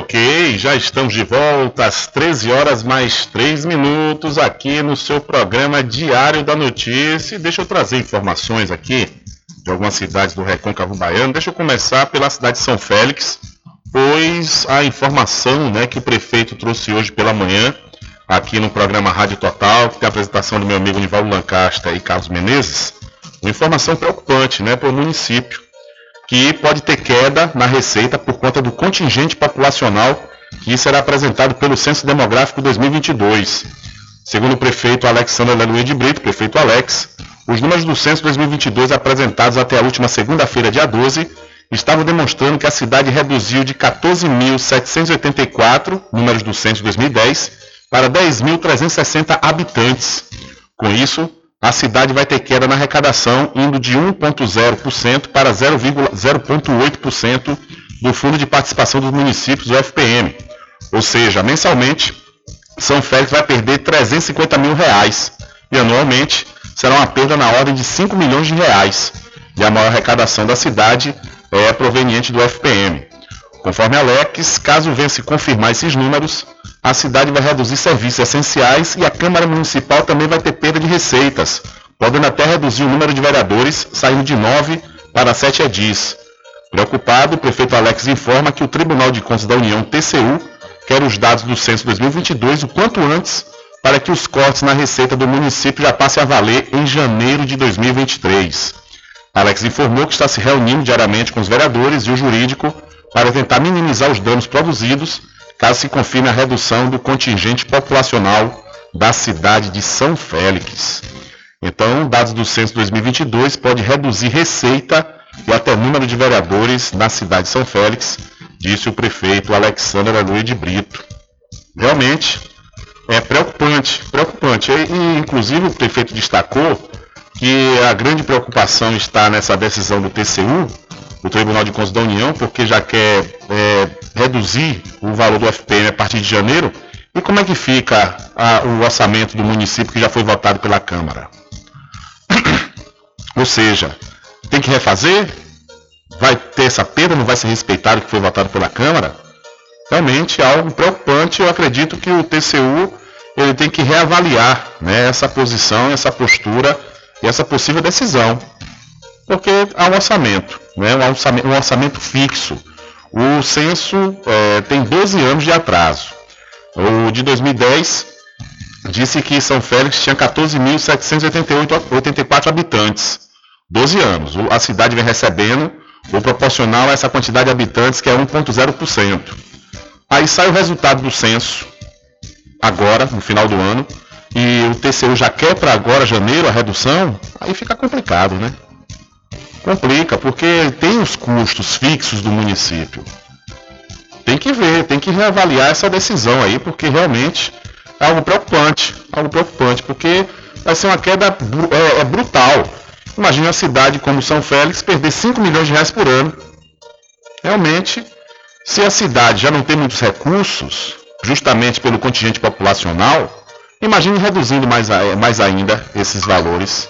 Ok, já estamos de volta às 13 horas mais 3 minutos aqui no seu programa Diário da Notícia. Deixa eu trazer informações aqui de algumas cidades do Recôncavo Baiano. Deixa eu começar pela cidade de São Félix, pois a informação né, que o prefeito trouxe hoje pela manhã aqui no programa Rádio Total, que tem a apresentação do meu amigo Nivaldo Lancaster e Carlos Menezes, uma informação preocupante né, para o município que pode ter queda na receita por conta do contingente populacional que será apresentado pelo Censo Demográfico 2022. Segundo o prefeito Alexandre Aleluia de Brito, prefeito Alex, os números do Censo 2022 apresentados até a última segunda-feira, dia 12, estavam demonstrando que a cidade reduziu de 14.784 números do Censo 2010 para 10.360 habitantes. Com isso, a cidade vai ter queda na arrecadação, indo de 1,0% para 0,8% do Fundo de Participação dos Municípios, o FPM. Ou seja, mensalmente, São Félix vai perder 350 mil reais e anualmente será uma perda na ordem de 5 milhões de reais. E a maior arrecadação da cidade é proveniente do FPM. Conforme Alex, caso venha se confirmar esses números, a cidade vai reduzir serviços essenciais e a Câmara Municipal também vai ter perda de receitas, podendo até reduzir o número de vereadores, saindo de 9 para 7 edis. Preocupado, o prefeito Alex informa que o Tribunal de Contas da União, TCU, quer os dados do censo 2022 o quanto antes, para que os cortes na receita do município já passem a valer em janeiro de 2023. Alex informou que está se reunindo diariamente com os vereadores e o jurídico para tentar minimizar os danos produzidos caso se confirme a redução do contingente populacional da cidade de São Félix. Então, dados do censo 2022 pode reduzir receita e até número de vereadores na cidade de São Félix, disse o prefeito Alexandre Aloy de Brito. Realmente é preocupante, preocupante. E, inclusive o prefeito destacou que a grande preocupação está nessa decisão do TCU, o Tribunal de Contas da União, porque já quer é, reduzir o valor do FPM a partir de janeiro. E como é que fica a, o orçamento do município que já foi votado pela Câmara? Ou seja, tem que refazer? Vai ter essa perda? Não vai ser respeitado o que foi votado pela Câmara? Realmente é algo preocupante. Eu acredito que o TCU ele tem que reavaliar né, essa posição, essa postura e essa possível decisão porque há um orçamento, né? um, orçamento um orçamento fixo. O censo é, tem 12 anos de atraso. O de 2010 disse que São Félix tinha 14.784 habitantes. 12 anos. A cidade vem recebendo o proporcional a essa quantidade de habitantes, que é 1,0%. Aí sai o resultado do censo, agora, no final do ano, e o TCU já quer para agora, janeiro, a redução, aí fica complicado, né? Complica, porque tem os custos fixos do município. Tem que ver, tem que reavaliar essa decisão aí, porque realmente é algo preocupante, algo preocupante, porque vai ser uma queda é, é brutal. Imagina uma cidade como São Félix perder 5 milhões de reais por ano. Realmente, se a cidade já não tem muitos recursos, justamente pelo contingente populacional, imagine reduzindo mais, mais ainda esses valores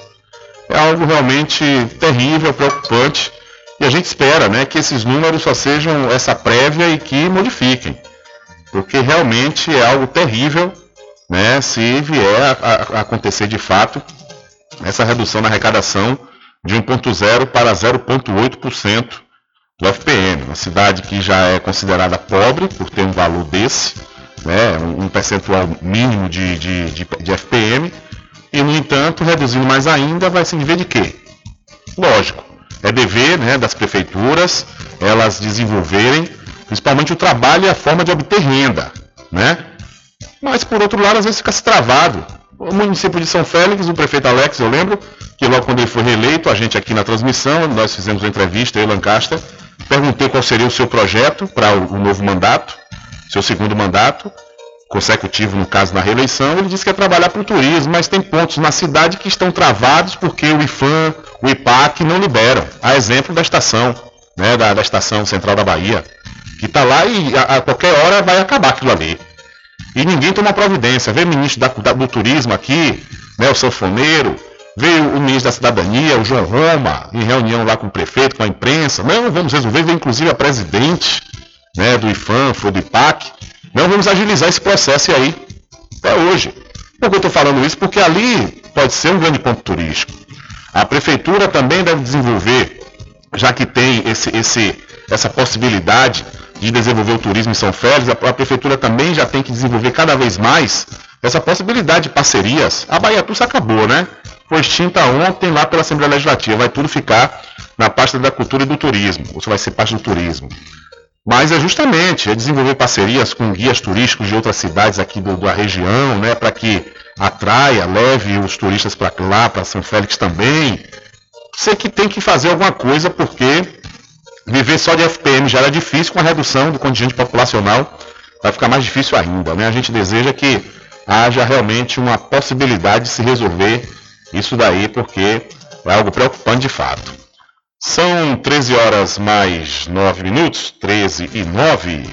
é algo realmente terrível, preocupante. E a gente espera né, que esses números só sejam essa prévia e que modifiquem. porque realmente é algo terrível, né, se vier a, a acontecer de fato essa redução na arrecadação de 1,0 para 0,8% do FPM. Uma cidade que já é considerada pobre por ter um valor desse, né, um percentual mínimo de, de, de, de FPM, e no entanto, reduzindo mais ainda, vai se viver de quê? Lógico, é dever né, das prefeituras elas desenvolverem principalmente o trabalho e a forma de obter renda, né? Mas por outro lado, às vezes fica se travado. O município de São Félix, o prefeito Alex, eu lembro que logo quando ele foi reeleito, a gente aqui na transmissão, nós fizemos uma entrevista, eu e Lancaster, perguntei qual seria o seu projeto para o novo mandato, seu segundo mandato, consecutivo, no caso, na reeleição, ele disse que é trabalhar para o turismo, mas tem pontos na cidade que estão travados porque o IFAM, o IPAC não liberam. A exemplo da estação, né, da, da estação central da Bahia, que está lá e a, a, qualquer hora vai acabar aquilo ali. E ninguém toma providência. Veio o ministro da, da, do turismo aqui, né, o sanfoneiro, veio o ministro da cidadania, o João Roma, em reunião lá com o prefeito, com a imprensa. Não, vamos resolver, veio inclusive a presidente né, do IFAM, foi do IPAC não vamos agilizar esse processo aí até hoje. Por que eu estou falando isso? Porque ali pode ser um grande ponto turístico. A prefeitura também deve desenvolver, já que tem esse, esse, essa possibilidade de desenvolver o turismo em São Félix, a, a prefeitura também já tem que desenvolver cada vez mais essa possibilidade de parcerias. A Bahia Tussa acabou, né? Foi extinta ontem lá pela Assembleia Legislativa. Vai tudo ficar na pasta da cultura e do turismo. Você vai ser parte do turismo. Mas é justamente é desenvolver parcerias com guias turísticos de outras cidades aqui do, da região, né, para que atraia, leve os turistas para lá, para São Félix também. Sei que tem que fazer alguma coisa porque viver só de FPM já era difícil, com a redução do contingente populacional vai ficar mais difícil ainda. Né? A gente deseja que haja realmente uma possibilidade de se resolver isso daí, porque é algo preocupante de fato. São 13 horas mais 9 minutos, 13 e 9.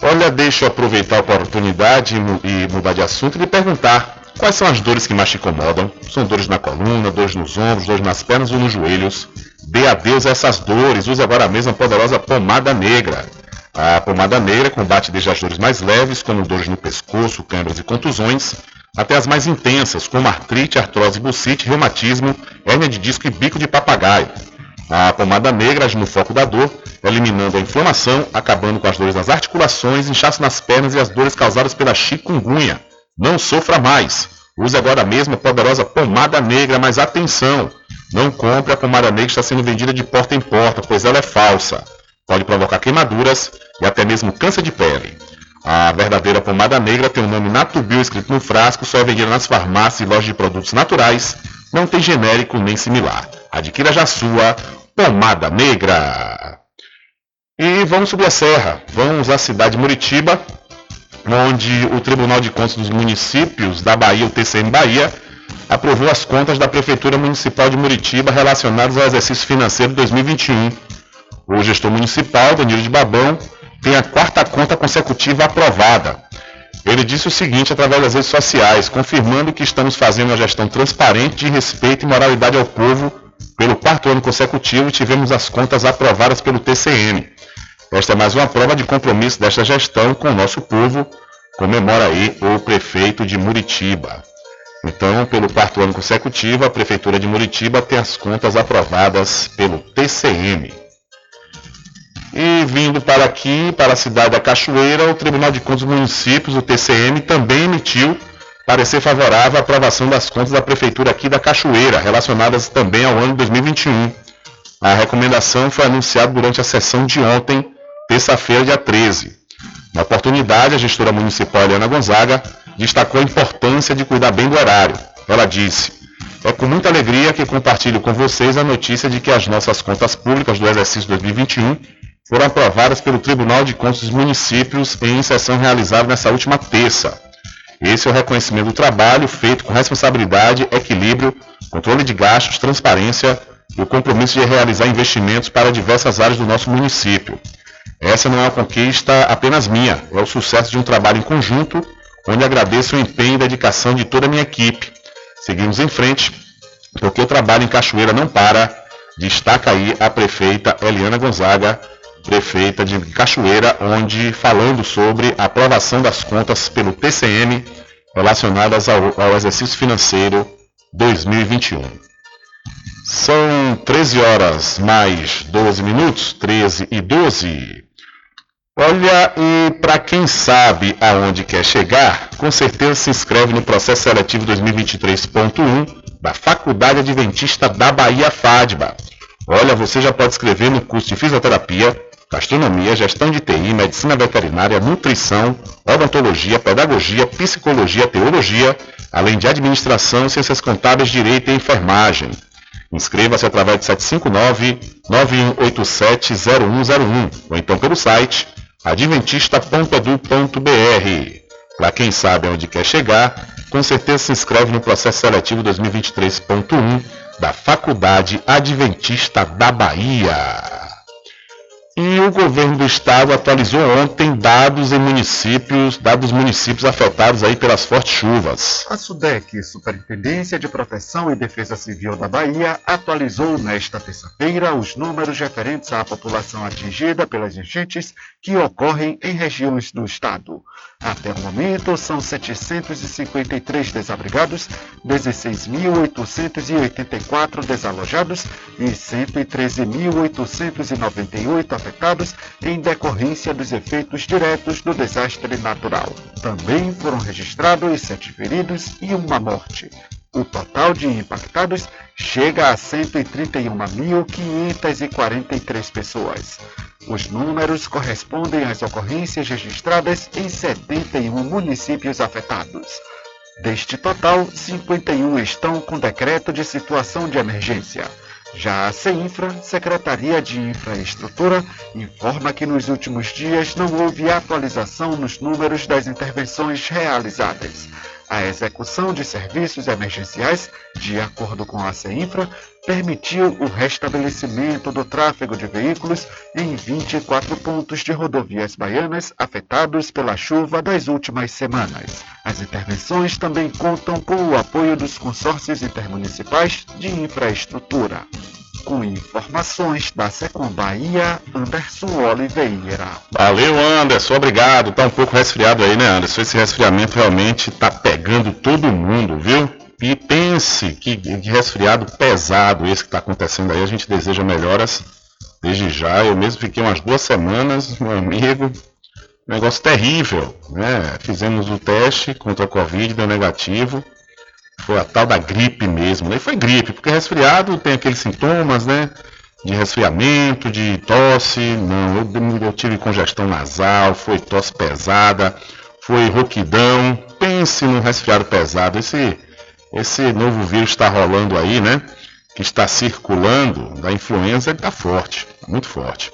Olha, deixa eu aproveitar a oportunidade e mudar de assunto e lhe perguntar quais são as dores que mais te incomodam. São dores na coluna, dores nos ombros, dores nas pernas ou nos joelhos. Dê adeus a essas dores. Use agora mesmo a poderosa pomada negra. A pomada negra combate desde as dores mais leves, como dores no pescoço, câimbras e contusões, até as mais intensas, como artrite, artrose, bucite, reumatismo, hérnia de disco e bico de papagaio. A pomada negra age no foco da dor, eliminando a inflamação, acabando com as dores nas articulações, inchaço nas pernas e as dores causadas pela chikungunya. Não sofra mais. Use agora mesmo a poderosa pomada negra, mas atenção! Não compre a pomada negra que está sendo vendida de porta em porta, pois ela é falsa. Pode provocar queimaduras e até mesmo câncer de pele. A verdadeira pomada negra tem o nome Natubio escrito no frasco, só é vendida nas farmácias e lojas de produtos naturais, não tem genérico nem similar. Adquira já sua Pomada Negra. E vamos subir a serra, vamos à cidade de Muritiba, onde o Tribunal de Contas dos Municípios da Bahia, o TCM Bahia, aprovou as contas da Prefeitura Municipal de Muritiba relacionadas ao exercício financeiro de 2021. O gestor municipal, Danilo de Babão, tem a quarta conta consecutiva aprovada. Ele disse o seguinte através das redes sociais, confirmando que estamos fazendo uma gestão transparente de respeito e moralidade ao povo pelo quarto ano consecutivo, tivemos as contas aprovadas pelo TCM. Esta é mais uma prova de compromisso desta gestão com o nosso povo, comemora aí o prefeito de Muritiba. Então, pelo quarto ano consecutivo, a Prefeitura de Muritiba tem as contas aprovadas pelo TCM. E vindo para aqui, para a cidade da Cachoeira, o Tribunal de Contas dos Municípios, o TCM, também emitiu parecer favorável à aprovação das contas da Prefeitura aqui da Cachoeira, relacionadas também ao ano de 2021. A recomendação foi anunciada durante a sessão de ontem, terça-feira, dia 13. Na oportunidade, a gestora municipal Eliana Gonzaga destacou a importância de cuidar bem do horário. Ela disse: É com muita alegria que compartilho com vocês a notícia de que as nossas contas públicas do exercício 2021 foram aprovadas pelo Tribunal de Contas dos Municípios em sessão realizada nessa última terça. Esse é o reconhecimento do trabalho feito com responsabilidade, equilíbrio, controle de gastos, transparência e o compromisso de realizar investimentos para diversas áreas do nosso município. Essa não é uma conquista apenas minha, é o sucesso de um trabalho em conjunto, onde agradeço o empenho e dedicação de toda a minha equipe. Seguimos em frente, porque o trabalho em Cachoeira não para, destaca aí a prefeita Eliana Gonzaga prefeita de Cachoeira, onde falando sobre a aprovação das contas pelo TCM relacionadas ao, ao exercício financeiro 2021. São 13 horas mais 12 minutos, 13 e 12. Olha, e para quem sabe aonde quer chegar, com certeza se inscreve no processo seletivo 2023.1 da Faculdade Adventista da Bahia FADBA. Olha, você já pode escrever no curso de fisioterapia, gastronomia, gestão de TI, medicina veterinária, nutrição, odontologia, pedagogia, psicologia, teologia, além de administração, ciências contábeis, direito e enfermagem. Inscreva-se através de 759-9187-0101 ou então pelo site adventista.edu.br. Para quem sabe aonde quer chegar, com certeza se inscreve no processo seletivo 2023.1 da Faculdade Adventista da Bahia. E o governo do estado atualizou ontem dados em municípios, dados municípios afetados aí pelas fortes chuvas. A SUDEC, Superintendência de Proteção e Defesa Civil da Bahia, atualizou nesta terça-feira os números referentes à população atingida pelas enchentes que ocorrem em regiões do estado. Até o momento, são 753 desabrigados, 16.884 desalojados e 113.898 afetados em decorrência dos efeitos diretos do desastre natural. Também foram registrados sete feridos e uma morte. O total de impactados chega a 131.543 pessoas. Os números correspondem às ocorrências registradas em 71 municípios afetados. Deste total, 51 estão com decreto de situação de emergência. Já a CEINFRA, Secretaria de Infraestrutura, informa que nos últimos dias não houve atualização nos números das intervenções realizadas. A execução de serviços emergenciais, de acordo com a CEINFRA, permitiu o restabelecimento do tráfego de veículos em 24 pontos de rodovias baianas afetados pela chuva das últimas semanas. As intervenções também contam com o apoio dos consórcios intermunicipais de infraestrutura. Com informações da Secom Bahia, Anderson Oliveira. Valeu, Anderson, obrigado. Tá um pouco resfriado aí, né, Anderson? Esse resfriamento realmente tá pegando todo mundo, viu? E pense que, que resfriado pesado esse que está acontecendo aí. A gente deseja melhoras desde já. Eu mesmo fiquei umas duas semanas, meu amigo. Negócio terrível, né? Fizemos o teste contra a Covid, deu negativo. Foi a tal da gripe mesmo, né? E foi gripe, porque resfriado tem aqueles sintomas, né? De resfriamento, de tosse. Não, eu, eu tive congestão nasal, foi tosse pesada, foi rouquidão. Pense num resfriado pesado. Esse esse novo vírus está rolando aí, né? Que está circulando da influenza, ele está forte, muito forte.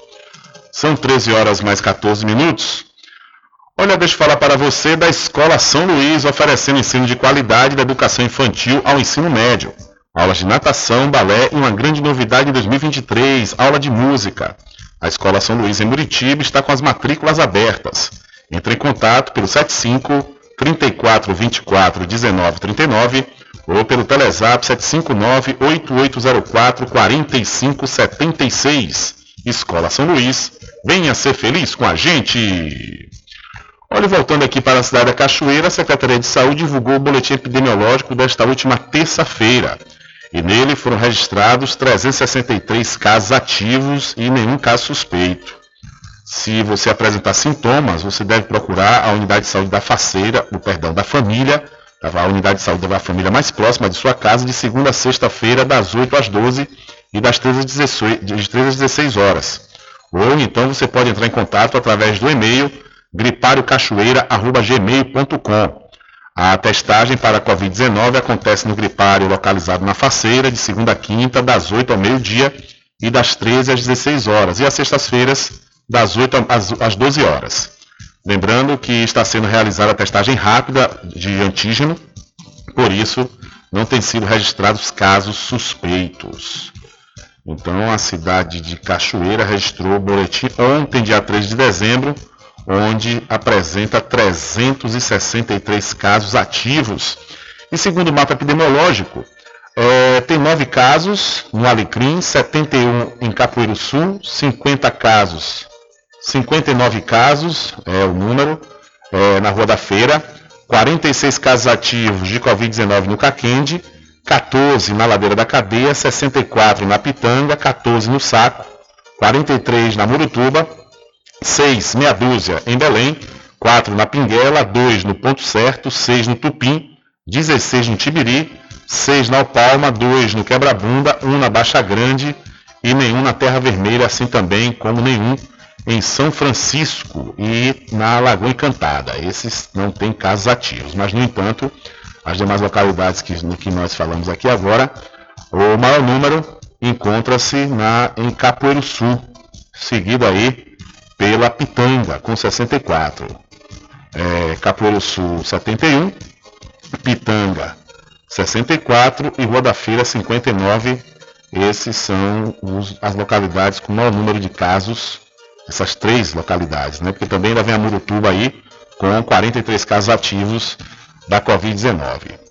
São 13 horas mais 14 minutos. Olha, deixa eu falar para você da Escola São Luís, oferecendo ensino de qualidade da educação infantil ao ensino médio. Aulas de natação, balé e uma grande novidade em 2023, aula de música. A Escola São Luís em Muritiba está com as matrículas abertas. Entre em contato pelo 75 34 24 19 39 ou pelo Telezap 759-8804-4576. Escola São Luís, venha ser feliz com a gente! Olha, voltando aqui para a cidade da Cachoeira, a Secretaria de Saúde divulgou o boletim epidemiológico desta última terça-feira. E nele foram registrados 363 casos ativos e nenhum caso suspeito. Se você apresentar sintomas, você deve procurar a unidade de saúde da faceira, o perdão, da família, a unidade de saúde da família mais próxima de sua casa, de segunda a sexta-feira, das 8 às 12 e das 13 às 16, de 13 às 16 horas. Ou então você pode entrar em contato através do e-mail gripariocachoeira.gmail.com. A testagem para a Covid-19 acontece no gripário localizado na Faceira, de segunda a quinta, das 8 ao meio-dia e das 13 às 16 horas, e às sextas-feiras, das 8 às 12 horas. Lembrando que está sendo realizada a testagem rápida de antígeno, por isso não tem sido registrados casos suspeitos. Então a cidade de Cachoeira registrou o boletim ontem, dia 3 de dezembro, onde apresenta 363 casos ativos. E segundo o mapa epidemiológico, é, tem nove casos no Alecrim, 71 em Capoeiro Sul, 50 casos 59 casos é o número é, na Rua da Feira, 46 casos ativos de Covid-19 no Caquende, 14 na Ladeira da Cadeia, 64 na Pitanga, 14 no Saco, 43 na Murutuba, 6 meia dúzia em Belém, 4 na Pinguela, 2 no Ponto Certo, 6 no Tupim, 16 no Tibiri, 6 na Alpalma, 2 no Quebra-Bunda, 1 na Baixa Grande e nenhum na Terra Vermelha, assim também como nenhum em São Francisco e na Lagoa Encantada. Esses não têm casos ativos, mas no entanto, as demais localidades que, que nós falamos aqui agora, o maior número encontra-se em Capoeiro Sul, seguido aí pela Pitanga, com 64. É, Capoeiro Sul, 71. Pitanga, 64. E Rua da Feira, 59. Esses são os, as localidades com maior número de casos, essas três localidades, né? Porque também ainda vem a Murutuba aí, com 43 casos ativos da Covid-19.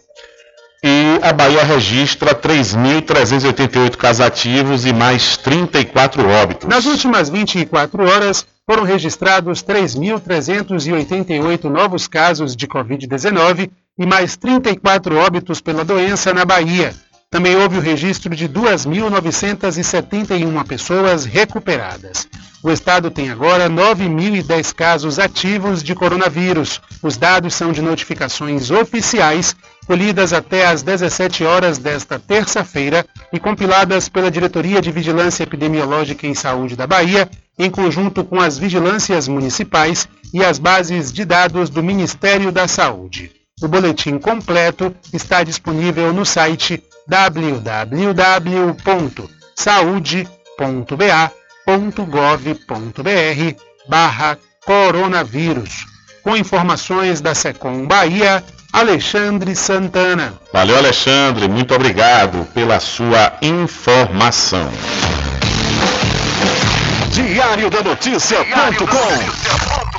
E a Bahia registra 3.388 casos ativos e mais 34 óbitos. Nas últimas 24 horas, foram registrados 3.388 novos casos de Covid-19 e mais 34 óbitos pela doença na Bahia. Também houve o registro de 2.971 pessoas recuperadas. O estado tem agora 9.010 casos ativos de coronavírus. Os dados são de notificações oficiais colhidas até às 17 horas desta terça-feira e compiladas pela Diretoria de Vigilância Epidemiológica em Saúde da Bahia, em conjunto com as vigilâncias municipais e as bases de dados do Ministério da Saúde. O boletim completo está disponível no site www.saude.ba.gov.br barra coronavírus. Com informações da Secom Bahia, Alexandre Santana. Valeu, Alexandre. Muito obrigado pela sua informação. Diário da Notícia.com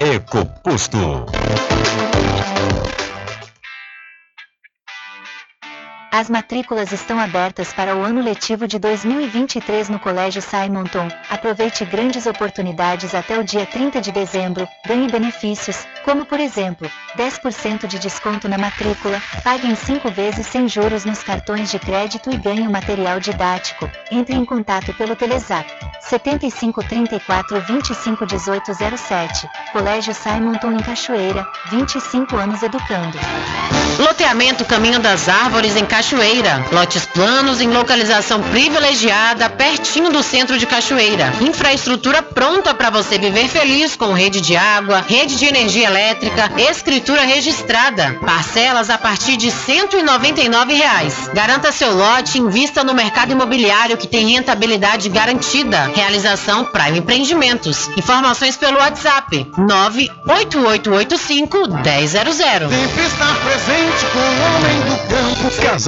EcoPosto. As matrículas estão abertas para o ano letivo de 2023 no Colégio Simonton. Aproveite grandes oportunidades até o dia 30 de dezembro. Ganhe benefícios, como por exemplo, 10% de desconto na matrícula, pague em 5 vezes sem juros nos cartões de crédito e ganhe o material didático. Entre em contato pelo Telezap 75 34 25 18 07. Colégio Simonton em Cachoeira, 25 anos educando. Loteamento Caminho das Árvores em Cachoeira. Lotes planos em localização privilegiada, pertinho do centro de Cachoeira. Infraestrutura pronta para você viver feliz com rede de água, rede de energia elétrica, escritura registrada. Parcelas a partir de 199 reais. Garanta seu lote invista no mercado imobiliário que tem rentabilidade garantida. Realização Prime Empreendimentos. Informações pelo WhatsApp 98885 1000. Sempre estar presente com o homem do campo. Casa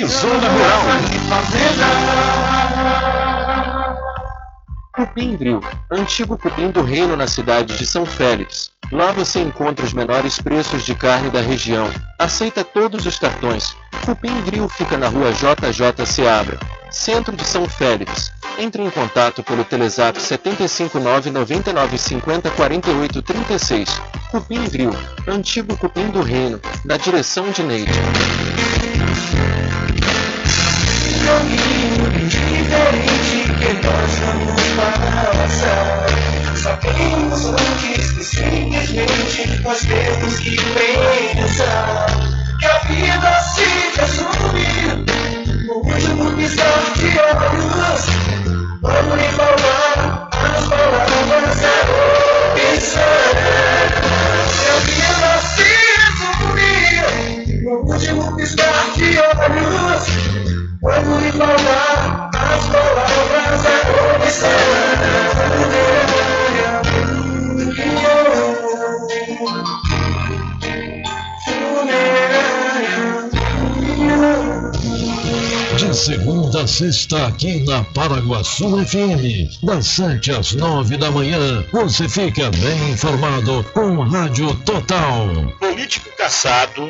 Zona Rural. Cupim Grill, antigo cupim do reino na cidade de São Félix. Lá você encontra os menores preços de carne da região. Aceita todos os cartões. Cupim Grill fica na rua JJ Seabra, centro de São Félix. Entre em contato pelo Telezap 759 9950 4836. Cupim Grill, antigo cupim do reino, na direção de Neide. Diferente que nós vamos passar. Sabemos antes que simplesmente nós temos que pensar que a vida se resume no último piscar de olhos. Vamos lhe falar as palavras é opção. Que a vida se resume no último piscar de olhos. Quando lhe falar as palavras é opção. De segunda a sexta, aqui na Paraguaçu FM, das 7 às 9 da manhã, você fica bem informado com Rádio Total. Político caçado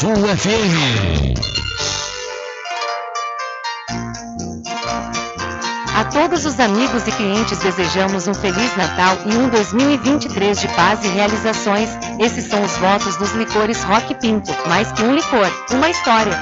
FM. A todos os amigos e clientes desejamos um Feliz Natal e um 2023 de paz e realizações. Esses são os votos dos licores Rock Pinto. Mais que um licor, uma história.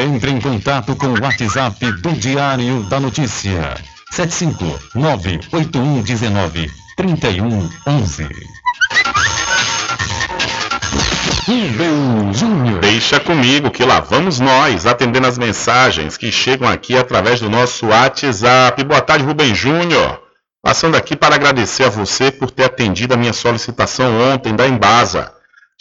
Entre em contato com o WhatsApp do Diário da Notícia. 759-8119-3111. Rubem Júnior. Deixa comigo que lá vamos nós, atendendo as mensagens que chegam aqui através do nosso WhatsApp. Boa tarde, Rubem Júnior. Passando aqui para agradecer a você por ter atendido a minha solicitação ontem da Embasa.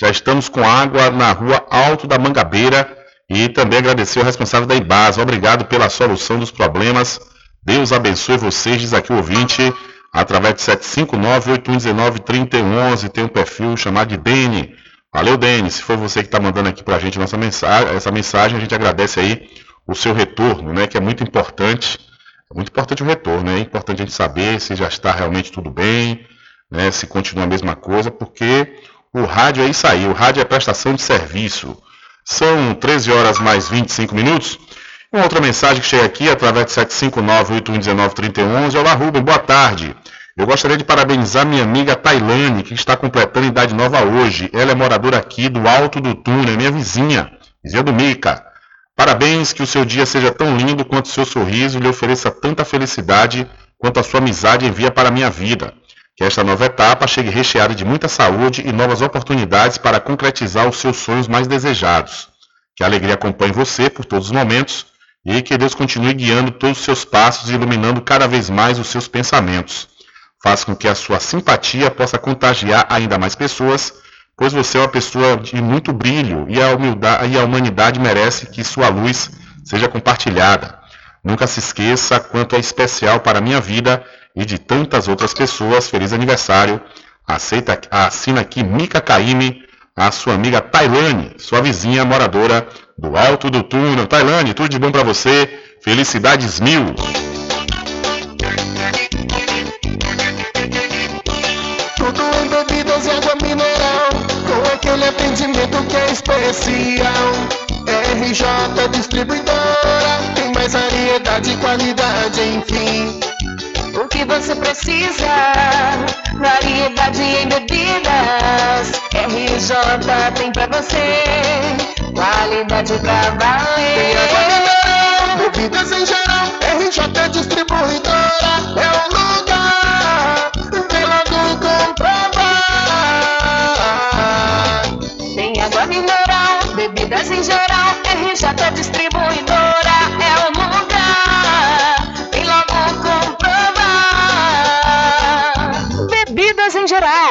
Já estamos com água na rua Alto da Mangabeira e também agradecer ao responsável da Embasa. Obrigado pela solução dos problemas. Deus abençoe vocês, diz aqui o ouvinte, através de 759-8119-3111. Tem um perfil chamado de Dene. Valeu, Dene. Se for você que está mandando aqui para a gente nossa mensagem, essa mensagem, a gente agradece aí o seu retorno, né? Que é muito importante. É muito importante o retorno, né? É importante a gente saber se já está realmente tudo bem, né? Se continua a mesma coisa, porque o rádio é isso aí. O rádio é prestação de serviço. São 13 horas mais 25 minutos. Uma outra mensagem que chega aqui através de 759-8119-3111. Olá, Rubem, boa tarde. Eu gostaria de parabenizar minha amiga Tailane, que está completando idade nova hoje. Ela é moradora aqui do Alto do Túnel, é minha vizinha, vizinha do Mica. Parabéns, que o seu dia seja tão lindo quanto o seu sorriso lhe ofereça tanta felicidade quanto a sua amizade envia para a minha vida. Que esta nova etapa chegue recheada de muita saúde e novas oportunidades para concretizar os seus sonhos mais desejados. Que a alegria acompanhe você por todos os momentos e que Deus continue guiando todos os seus passos e iluminando cada vez mais os seus pensamentos. faz com que a sua simpatia possa contagiar ainda mais pessoas, pois você é uma pessoa de muito brilho e a, humildade, e a humanidade merece que sua luz seja compartilhada. Nunca se esqueça quanto é especial para a minha vida e de tantas outras pessoas. Feliz aniversário. Aceita, assina aqui Mika Kaime, a sua amiga Tailane, sua vizinha moradora do Alto do Túnel. Tailane, tudo de bom para você. Felicidades mil. Tudo em bebidas e água mineral, com aquele atendimento que é especial. RJ Distribuidora, tem mais variedade e qualidade, enfim. Que você precisa? Variedade em bebidas. RJ tem pra você. Qualidade pra valer. Bebidas em geral. RJ Distribuidora é o lugar.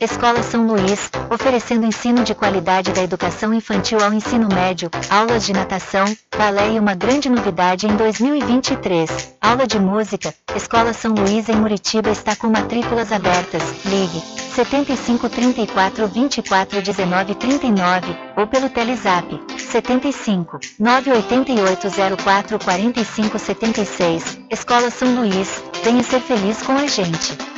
Escola São Luís, oferecendo ensino de qualidade da educação infantil ao ensino médio, aulas de natação, balé e uma grande novidade em 2023, aula de música. Escola São Luís em Muritiba está com matrículas abertas. Ligue 75 34 24 19 39 ou pelo Telezap 75 988 04 45 76. Escola São Luís, venha ser feliz com a gente.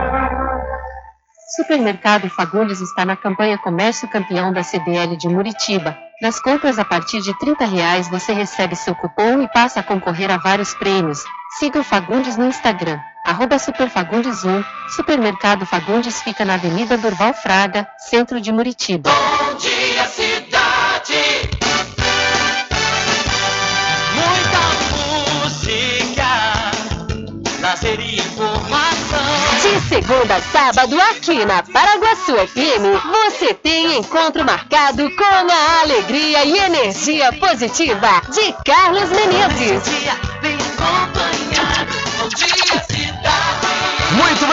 Supermercado Fagundes está na campanha Comércio Campeão da CDL de Muritiba. Nas compras a partir de 30 reais você recebe seu cupom e passa a concorrer a vários prêmios. Siga o Fagundes no Instagram, arroba Superfagundes1. Supermercado Fagundes fica na Avenida Durval Fraga, centro de Muritiba. Bom dia, segunda a sábado, aqui na Paraguaçu FM, você tem encontro marcado com a alegria e energia positiva de Carlos Menezes.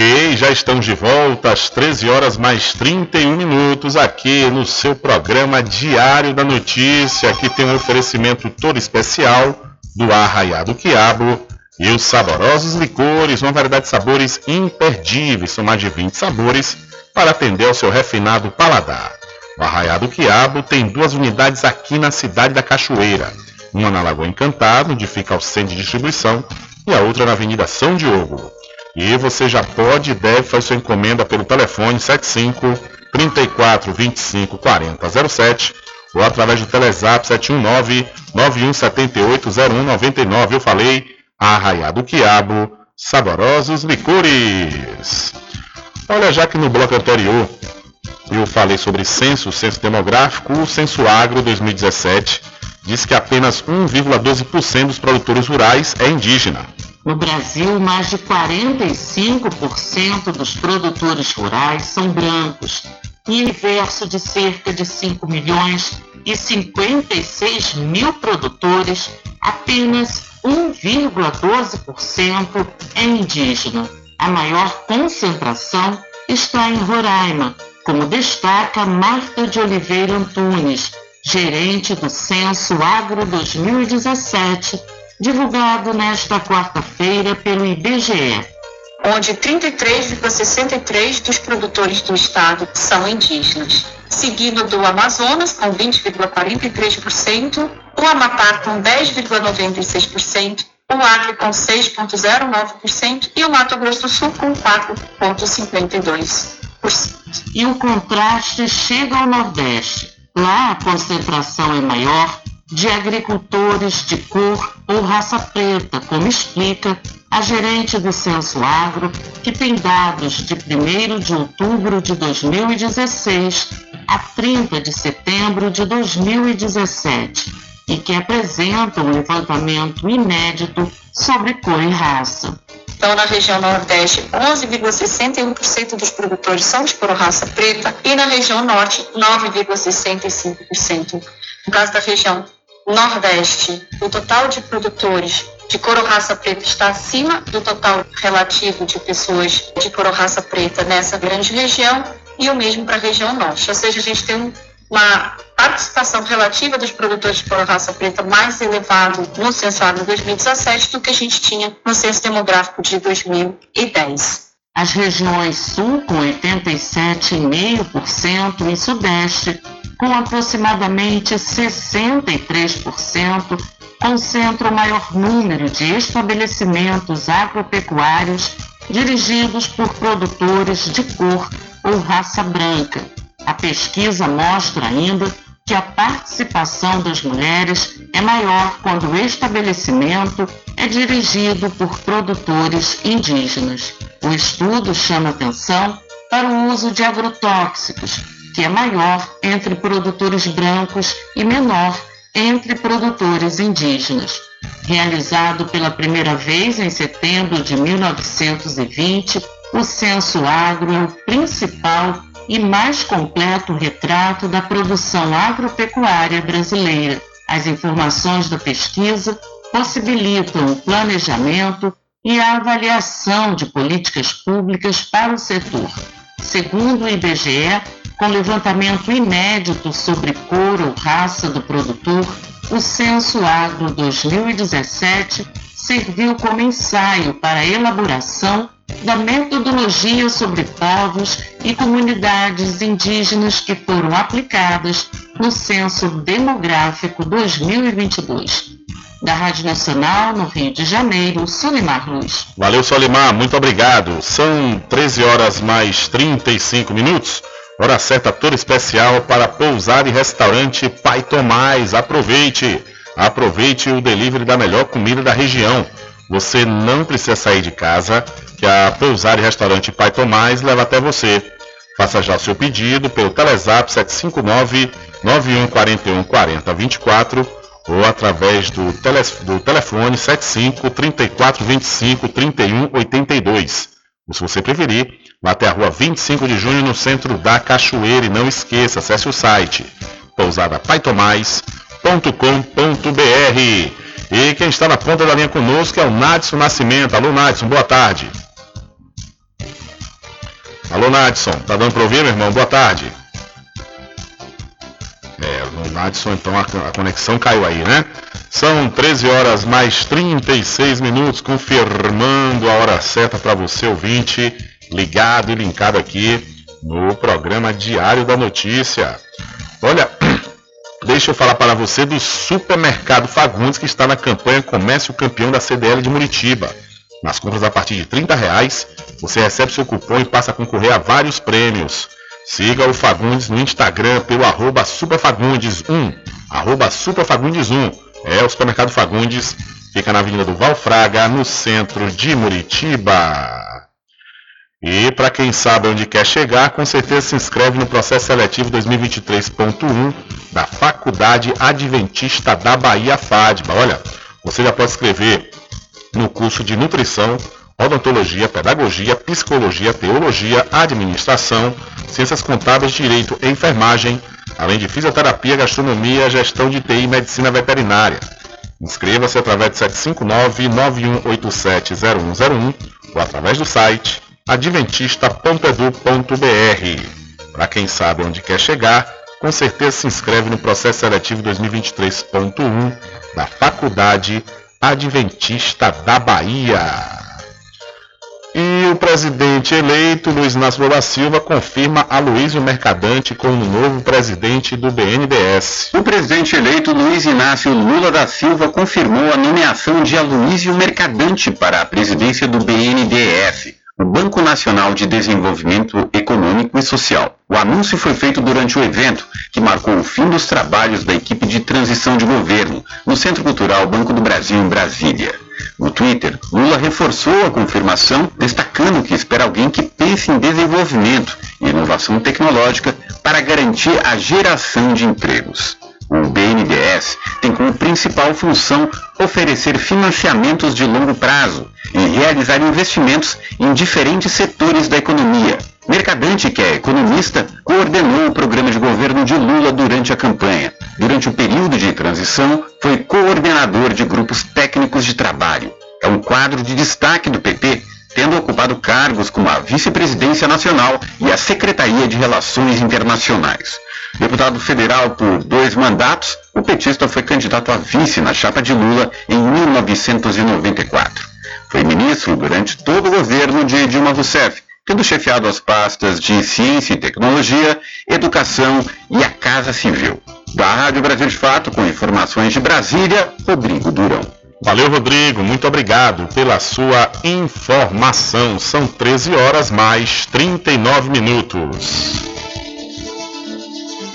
Ok, já estamos de volta às 13 horas mais 31 minutos aqui no seu programa Diário da Notícia. Aqui tem um oferecimento todo especial do Arraiado Quiabo e os saborosos licores, uma variedade de sabores imperdíveis, são mais de 20 sabores para atender ao seu refinado paladar. O Arraiado Quiabo tem duas unidades aqui na cidade da Cachoeira. uma na Lagoa Encantada, onde fica o centro de distribuição, e a outra na Avenida São Diogo. E você já pode e deve fazer sua encomenda pelo telefone 75 34 25 40 07 ou através do Telezap 719 9178 0199. Eu falei, Arraiá do Quiabo, saborosos licores. Olha, já que no bloco anterior eu falei sobre censo, censo demográfico, o Censo Agro 2017 diz que apenas 1,12% dos produtores rurais é indígena. No Brasil, mais de 45% dos produtores rurais são brancos, universo de cerca de 5 milhões e 56 mil produtores, apenas 1,12% é indígena. A maior concentração está em Roraima, como destaca Marta de Oliveira Antunes, gerente do Censo Agro 2017, divulgado nesta quarta-feira pelo IBGE. Onde 33,63% dos produtores do estado são indígenas, seguido do Amazonas com 20,43%, o Amapá com 10,96%, o Acre com 6,09% e o Mato Grosso do Sul com 4,52%. E o contraste chega ao Nordeste. Lá a concentração é maior de agricultores de cor ou raça preta, como explica a gerente do Censo Agro, que tem dados de 1 de outubro de 2016 a 30 de setembro de 2017 e que apresenta um levantamento inédito sobre cor e raça. Então, na região Nordeste, 11,61% dos produtores são de cor raça preta e na região Norte, 9,65%. No caso da região Nordeste, o total de produtores de cor raça preta está acima do total relativo de pessoas de cor raça preta nessa grande região e o mesmo para a região Norte. Ou seja, a gente tem um uma participação relativa dos produtores por raça preta mais elevado no censo agro 2017 do que a gente tinha no censo demográfico de 2010. As regiões sul com 87,5% e sudeste com aproximadamente 63% concentram o maior número de estabelecimentos agropecuários dirigidos por produtores de cor ou raça branca, a pesquisa mostra ainda que a participação das mulheres é maior quando o estabelecimento é dirigido por produtores indígenas. O estudo chama atenção para o uso de agrotóxicos, que é maior entre produtores brancos e menor entre produtores indígenas. Realizado pela primeira vez em setembro de 1920, o Censo Agro é o principal e mais completo retrato da produção agropecuária brasileira. As informações da pesquisa possibilitam o planejamento e a avaliação de políticas públicas para o setor. Segundo o IBGE, com levantamento inédito sobre cor ou raça do produtor, o Censo Agro 2017 serviu como ensaio para a elaboração da metodologia sobre povos e comunidades indígenas que foram aplicadas no Censo Demográfico 2022. Da Rádio Nacional, no Rio de Janeiro, Solimar Luz. Valeu, Solimar, muito obrigado. São 13 horas mais 35 minutos. Hora certa toda especial para pousar e restaurante Pai Tomás. Aproveite! Aproveite o delivery da melhor comida da região. Você não precisa sair de casa que a Pousar e Restaurante Pai Tomás leva até você. Faça já o seu pedido pelo Telezap 759 9141 4024 ou através do, tele, do telefone 75 34 25 31 82. Ou se você preferir, vá até a rua 25 de junho no centro da Cachoeira e não esqueça, acesse o site pousadapaitomais.com.br. E quem está na ponta da linha conosco é o Nadson Nascimento. Alô Nadson, boa tarde. Alô, Nadson, tá dando para ouvir, meu irmão? Boa tarde. É, o Nadson, então a, conexão caiu aí, né? São 13 horas mais 36 minutos, confirmando a hora certa para você, ouvinte, ligado e linkado aqui no programa Diário da Notícia. Olha, deixa eu falar para você do Supermercado Fagundes, que está na campanha Comércio Campeão da CDL de Muritiba. Nas compras a partir de R$ reais, você recebe seu cupom e passa a concorrer a vários prêmios. Siga o Fagundes no Instagram pelo arroba superfagundes1, arroba superfagundes1. É o Supermercado Fagundes, fica na Avenida do Valfraga, no centro de Muritiba. E para quem sabe onde quer chegar, com certeza se inscreve no processo seletivo 2023.1 da Faculdade Adventista da Bahia FADBA. Olha, você já pode escrever no curso de Nutrição, Odontologia, Pedagogia, Psicologia, Teologia, Administração, Ciências Contábeis, Direito e Enfermagem, além de Fisioterapia, Gastronomia, Gestão de TI e Medicina Veterinária. Inscreva-se através de 759-9187-0101 ou através do site adventista.edu.br. Para quem sabe onde quer chegar, com certeza se inscreve no processo seletivo 2023.1 da Faculdade Adventista da Bahia. E o presidente eleito, Luiz Inácio Lula Silva, confirma Aloysio Mercadante como novo presidente do BNDES. O presidente eleito, Luiz Inácio Lula da Silva, confirmou a nomeação de Aloysio Mercadante para a presidência do BNDES o Banco Nacional de Desenvolvimento Econômico e Social. O anúncio foi feito durante o evento, que marcou o fim dos trabalhos da equipe de transição de governo no Centro Cultural Banco do Brasil, em Brasília. No Twitter, Lula reforçou a confirmação, destacando que espera alguém que pense em desenvolvimento e inovação tecnológica para garantir a geração de empregos. O BNDES tem como principal função oferecer financiamentos de longo prazo e realizar investimentos em diferentes setores da economia. Mercadante, que é economista, coordenou o programa de governo de Lula durante a campanha. Durante o período de transição, foi coordenador de grupos técnicos de trabalho. É um quadro de destaque do PP, tendo ocupado cargos como a Vice-Presidência Nacional e a Secretaria de Relações Internacionais. Deputado federal por dois mandatos, o petista foi candidato a vice na chapa de Lula em 1994. Foi ministro durante todo o governo de Dilma Rousseff, tendo chefiado as pastas de Ciência e Tecnologia, Educação e a Casa Civil. Da Rádio Brasil de Fato, com informações de Brasília, Rodrigo Durão. Valeu, Rodrigo. Muito obrigado pela sua informação. São 13 horas mais 39 minutos.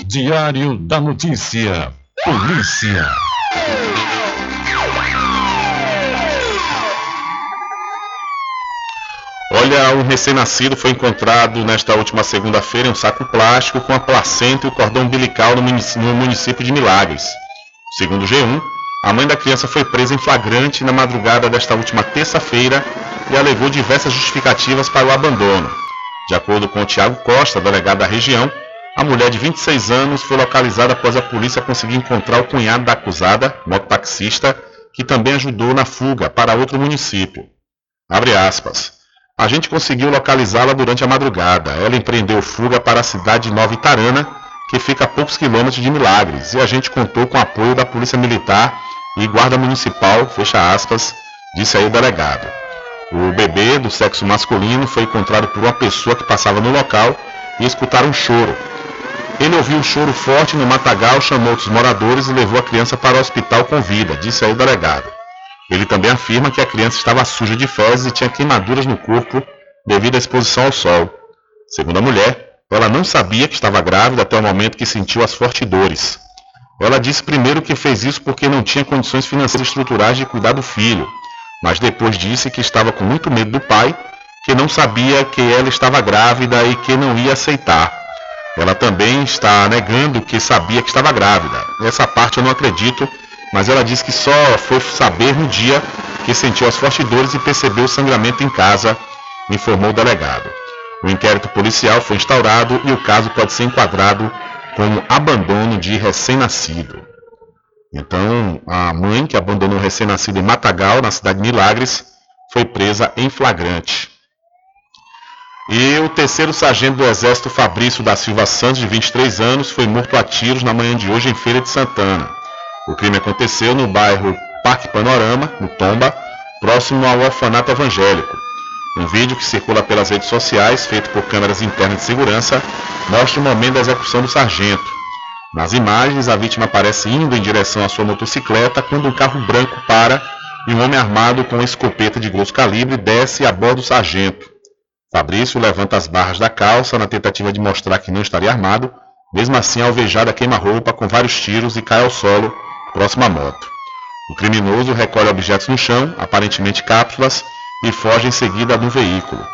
Diário da Notícia. Polícia. Olha, um recém-nascido foi encontrado nesta última segunda-feira em um saco plástico com a placenta e o cordão umbilical no município de Milagres. Segundo o G1, a mãe da criança foi presa em flagrante na madrugada desta última terça-feira e alegou diversas justificativas para o abandono. De acordo com o Tiago Costa, delegado da região, a mulher de 26 anos foi localizada após a polícia conseguir encontrar o cunhado da acusada, mototaxista, que também ajudou na fuga para outro município. Abre aspas. A gente conseguiu localizá-la durante a madrugada. Ela empreendeu fuga para a cidade de Nova Itarana, que fica a poucos quilômetros de Milagres, e a gente contou com o apoio da Polícia Militar e Guarda Municipal, fecha aspas, disse aí o delegado. O bebê do sexo masculino foi encontrado por uma pessoa que passava no local e escutaram um choro. Ele ouviu um choro forte no matagal, chamou outros moradores e levou a criança para o hospital com vida, disse aí o delegado. Ele também afirma que a criança estava suja de fezes e tinha queimaduras no corpo devido à exposição ao sol. Segundo a mulher, ela não sabia que estava grávida até o momento que sentiu as fortes dores. Ela disse primeiro que fez isso porque não tinha condições financeiras estruturais de cuidar do filho, mas depois disse que estava com muito medo do pai, que não sabia que ela estava grávida e que não ia aceitar. Ela também está negando que sabia que estava grávida. Essa parte eu não acredito, mas ela diz que só foi saber no dia que sentiu as fortes dores e percebeu o sangramento em casa, informou o delegado. O inquérito policial foi instaurado e o caso pode ser enquadrado como abandono de recém-nascido. Então, a mãe que abandonou o recém-nascido em Matagal, na cidade de Milagres, foi presa em flagrante. E o terceiro sargento do Exército Fabrício da Silva Santos, de 23 anos, foi morto a tiros na manhã de hoje em Feira de Santana. O crime aconteceu no bairro Parque Panorama, no Tomba, próximo ao orfanato evangélico. Um vídeo que circula pelas redes sociais, feito por câmeras internas de segurança, mostra o momento da execução do sargento. Nas imagens, a vítima aparece indo em direção à sua motocicleta quando um carro branco para e um homem armado com uma escopeta de grosso calibre desce a bordo do sargento. Fabrício levanta as barras da calça na tentativa de mostrar que não estaria armado, mesmo assim alvejada queima-roupa com vários tiros e cai ao solo, próximo à moto. O criminoso recolhe objetos no chão, aparentemente cápsulas, e foge em seguida no veículo.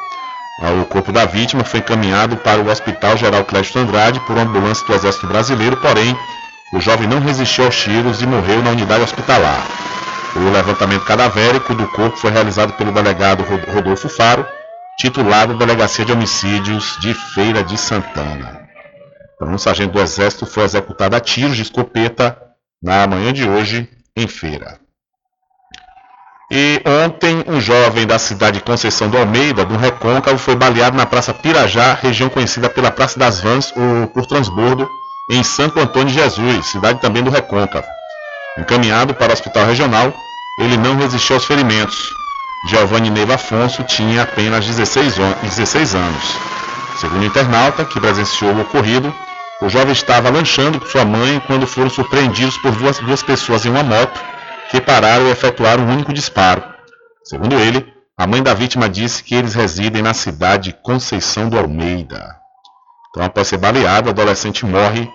O corpo da vítima foi encaminhado para o Hospital Geral Clécio Andrade por uma ambulância do Exército Brasileiro, porém, o jovem não resistiu aos tiros e morreu na unidade hospitalar. O levantamento cadavérico do corpo foi realizado pelo delegado Rodolfo Faro, titular da Delegacia de Homicídios de Feira de Santana. Então, um sargento do Exército foi executado a tiros de escopeta na manhã de hoje em Feira. E ontem, um jovem da cidade de Conceição do Almeida, do Recôncavo, foi baleado na Praça Pirajá, região conhecida pela Praça das Vans ou por transbordo, em Santo Antônio de Jesus, cidade também do Recôncavo. Encaminhado para o hospital regional, ele não resistiu aos ferimentos. Giovanni Neiva Afonso tinha apenas 16, 16 anos. Segundo o internauta, que presenciou o ocorrido, o jovem estava lanchando com sua mãe quando foram surpreendidos por duas, duas pessoas em uma moto que pararam e efetuaram um único disparo. Segundo ele, a mãe da vítima disse que eles residem na cidade Conceição do Almeida. Então, após ser baleado, o adolescente morre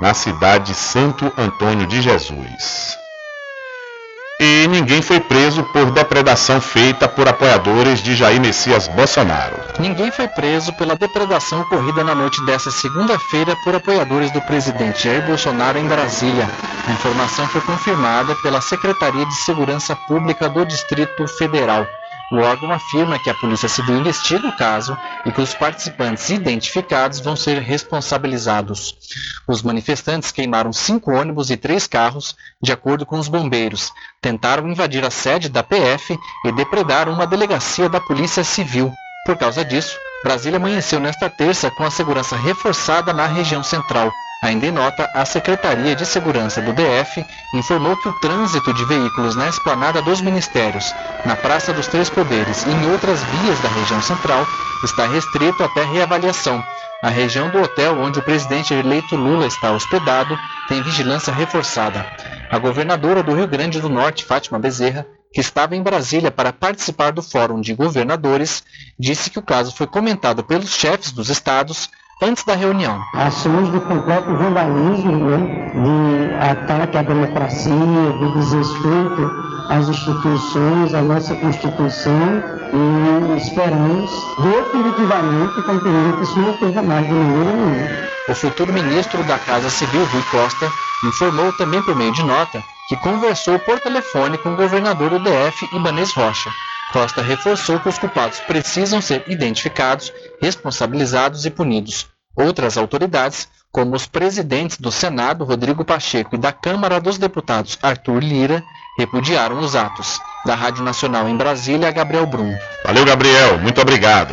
na cidade de Santo Antônio de Jesus. E ninguém foi preso por depredação feita por apoiadores de Jair Messias Bolsonaro. Ninguém foi preso pela depredação ocorrida na noite desta segunda-feira por apoiadores do presidente Jair Bolsonaro em Brasília. A informação foi confirmada pela Secretaria de Segurança Pública do Distrito Federal. O órgão afirma que a Polícia Civil investiga o caso e que os participantes identificados vão ser responsabilizados. Os manifestantes queimaram cinco ônibus e três carros, de acordo com os bombeiros, tentaram invadir a sede da PF e depredaram uma delegacia da Polícia Civil. Por causa disso, Brasília amanheceu nesta terça com a segurança reforçada na região central. Ainda em nota, a Secretaria de Segurança do DF informou que o trânsito de veículos na esplanada dos ministérios, na Praça dos Três Poderes e em outras vias da região central está restrito até reavaliação. A região do hotel onde o presidente eleito Lula está hospedado tem vigilância reforçada. A governadora do Rio Grande do Norte, Fátima Bezerra, que estava em Brasília para participar do Fórum de Governadores, disse que o caso foi comentado pelos chefes dos estados antes da reunião. Ações de completo vandalismo, né? de ataque à democracia, de desrespeito às instituições, à nossa Constituição e esperamos definitivamente compreender que isso não ocorra mais de maneira nenhuma. O futuro ministro da Casa Civil, Rui Costa, informou também por meio de nota que conversou por telefone com o governador do DF, Ibanez Rocha. Costa reforçou que os culpados precisam ser identificados, responsabilizados e punidos. Outras autoridades, como os presidentes do Senado, Rodrigo Pacheco, e da Câmara dos Deputados, Arthur Lira, repudiaram os atos. Da Rádio Nacional em Brasília, Gabriel Brum. Valeu, Gabriel. Muito obrigado.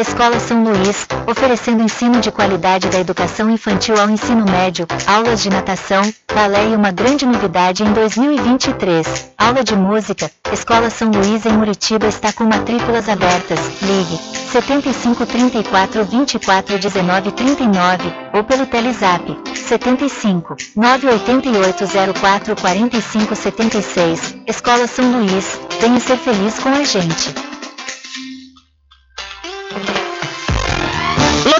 Escola São Luís, oferecendo ensino de qualidade da educação infantil ao ensino médio, aulas de natação, balé e uma grande novidade em 2023, aula de música. Escola São Luís em Muritiba está com matrículas abertas. Ligue 75 34 24 19 39 ou pelo Telezap 75 988 04 45 76. Escola São Luís, venha ser feliz com a gente. Lo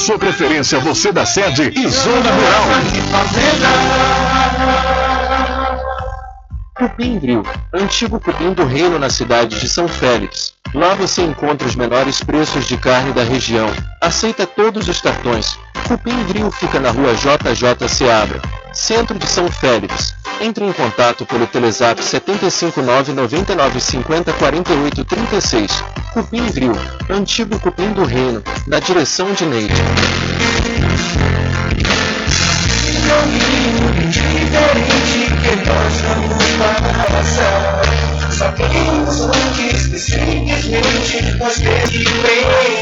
sua preferência, você da sede e zona rural. Cupim antigo cupim do reino na cidade de São Félix. Lá você encontra os menores preços de carne da região. Aceita todos os cartões. Cupim fica na rua JJ Seabra, centro de São Félix. Entre em contato pelo Telezap 759 99 50 48 36. Cupim Grill, antigo cupim do reino, na direção de Neide. antes que simplesmente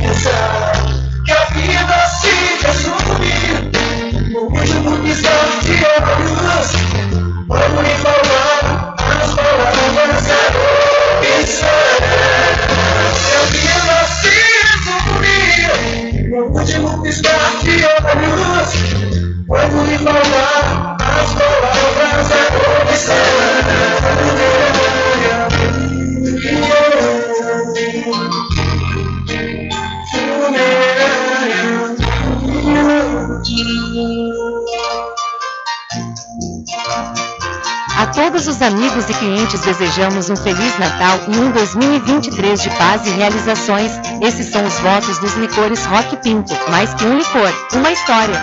pensar que a vida se resume no último piscar de olhos. Vamos lhe falar da opção. Que a vida se resume no último piscar de olhos. Vamos lhe falar as palavras da comissão. Todos os amigos e clientes desejamos um Feliz Natal e um 2023 de paz e realizações. Esses são os votos dos licores Rock Pinto. Mais que um licor, uma história.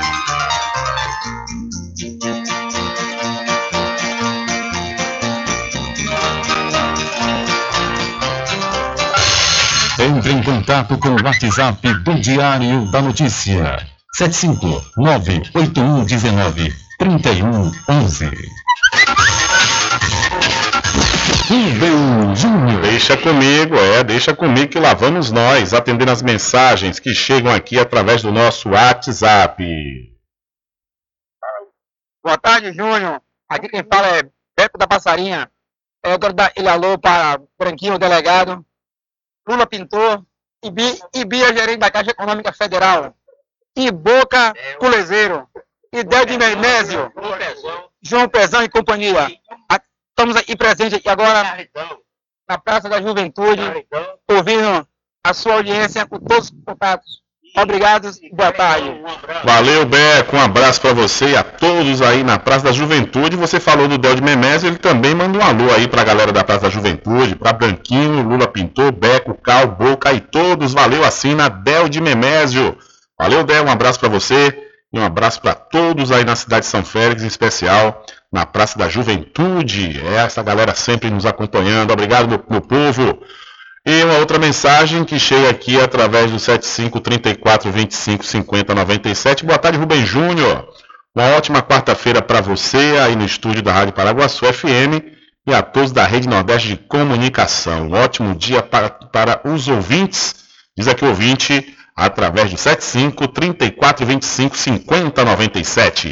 Entre em contato com o WhatsApp do Diário da Notícia. 759-8119-3111. Rubem Júnior. Deixa comigo, é, deixa comigo que lá vamos nós, atendendo as mensagens que chegam aqui através do nosso WhatsApp. Boa tarde, Júnior. Aqui quem fala é Beto da Passarinha. É, eu quero dar ele alô para Branquinho, o delegado, Lula Pintor, Ibi, Ibia, gerente da Caixa Econômica Federal, e Boca, Culezeiro, e Mermésio, João Pezão e companhia. A- Estamos aqui presentes aqui agora na Praça da Juventude, ouvindo a sua audiência com todos os contatos. Obrigado e boa tarde. Valeu, Beco, um abraço pra você e a todos aí na Praça da Juventude. Você falou do Del de Memésio, ele também manda um alô aí pra galera da Praça da Juventude, pra Branquinho, Lula Pintor, Beco, Cal, Boca e todos. Valeu assim na Del de Memésio. Valeu, Del, um abraço pra você e um abraço pra todos aí na cidade de São Félix, em especial na Praça da Juventude. Essa galera sempre nos acompanhando. Obrigado, meu, meu povo. E uma outra mensagem que chega aqui através do 75 34 25 50 97. Boa tarde, Rubem Júnior. Uma ótima quarta-feira para você aí no estúdio da Rádio Paraguaçu FM e a todos da Rede Nordeste de Comunicação. Um ótimo dia para, para os ouvintes. Diz aqui o ouvinte através do 75 34 25 50 97.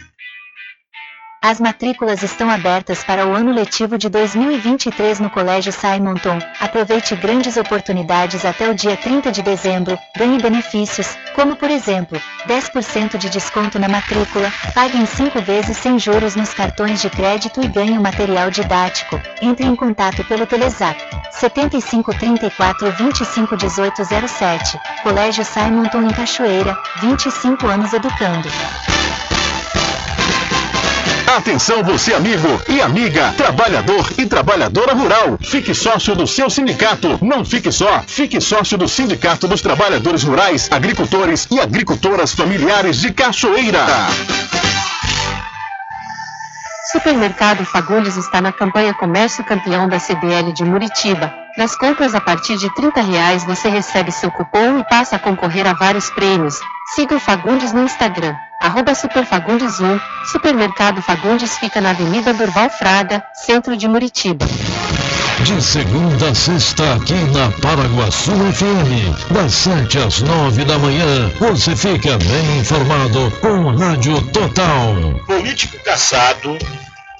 As matrículas estão abertas para o ano letivo de 2023 no Colégio Simonton. Aproveite grandes oportunidades até o dia 30 de dezembro. Ganhe benefícios, como por exemplo, 10% de desconto na matrícula, pague em 5 vezes sem juros nos cartões de crédito e ganhe o material didático. Entre em contato pelo Telezap 75 34 25 18 07. Colégio Simonton em Cachoeira, 25 anos educando. Atenção você amigo e amiga, trabalhador e trabalhadora rural. Fique sócio do seu sindicato. Não fique só, fique sócio do Sindicato dos Trabalhadores Rurais, Agricultores e Agricultoras Familiares de Cachoeira. Supermercado Fagundes está na campanha Comércio Campeão da CDL de Muritiba. Nas compras a partir de 30 reais você recebe seu cupom e passa a concorrer a vários prêmios. Siga o Fagundes no Instagram, arroba Superfagundes1. Supermercado Fagundes fica na Avenida Durval Fraga, centro de Muritiba. De segunda a sexta, aqui na Paraguaçu FM, das 7 às 9 da manhã, você fica bem informado com Rádio Total. Político caçado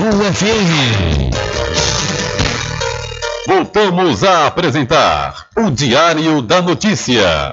FM. Voltamos a apresentar o Diário da Notícia.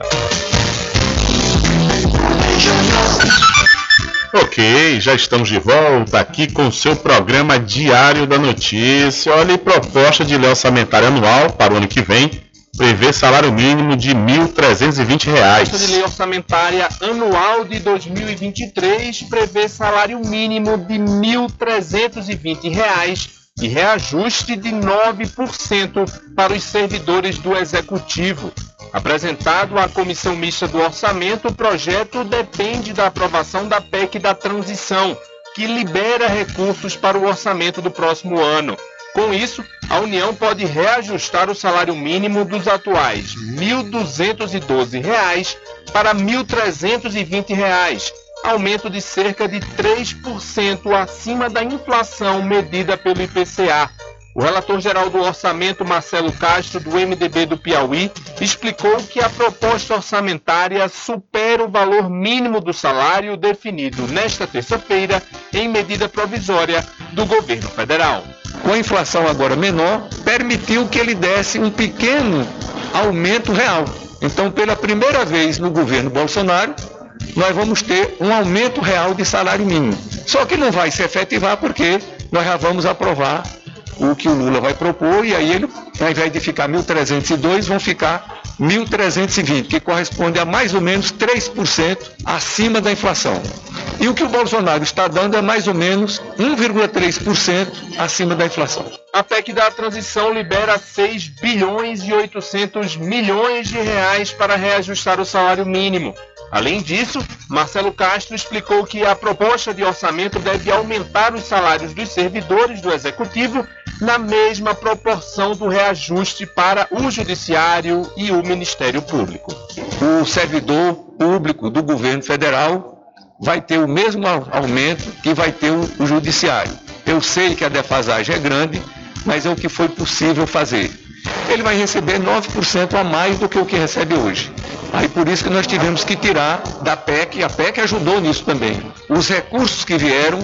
Ok, já estamos de volta aqui com o seu programa Diário da Notícia. Olha, proposta de lei orçamentária anual para o ano que vem prevê salário mínimo de R$ 1.320. Proposta de lei orçamentária anual de 2023 prevê salário mínimo de 1.320 reais e reajuste de 9% para os servidores do Executivo. Apresentado à Comissão Mista do Orçamento, o projeto depende da aprovação da PEC da Transição, que libera recursos para o orçamento do próximo ano. Com isso, a União pode reajustar o salário mínimo dos atuais R$ 1.212 para R$ 1.320, aumento de cerca de 3% acima da inflação medida pelo IPCA. O relator-geral do orçamento, Marcelo Castro, do MDB do Piauí, explicou que a proposta orçamentária supera o valor mínimo do salário definido nesta terça-feira em medida provisória do governo federal. Com a inflação agora menor, permitiu que ele desse um pequeno aumento real. Então, pela primeira vez no governo Bolsonaro, nós vamos ter um aumento real de salário mínimo. Só que não vai se efetivar porque nós já vamos aprovar o que o Lula vai propor e aí ele, ao invés de ficar 1.302, vão ficar 1.320, que corresponde a mais ou menos 3% acima da inflação. E o que o Bolsonaro está dando é mais ou menos 1,3% acima da inflação. A PEC da transição libera 6 bilhões e 800 milhões de reais para reajustar o salário mínimo. Além disso, Marcelo Castro explicou que a proposta de orçamento deve aumentar os salários dos servidores do executivo na mesma proporção do reajuste para o judiciário e o Ministério Público. O servidor público do governo federal vai ter o mesmo au- aumento que vai ter o judiciário. Eu sei que a defasagem é grande, mas é o que foi possível fazer. Ele vai receber 9% a mais do que o que recebe hoje. Aí por isso que nós tivemos que tirar da PEC, e a PEC ajudou nisso também. Os recursos que vieram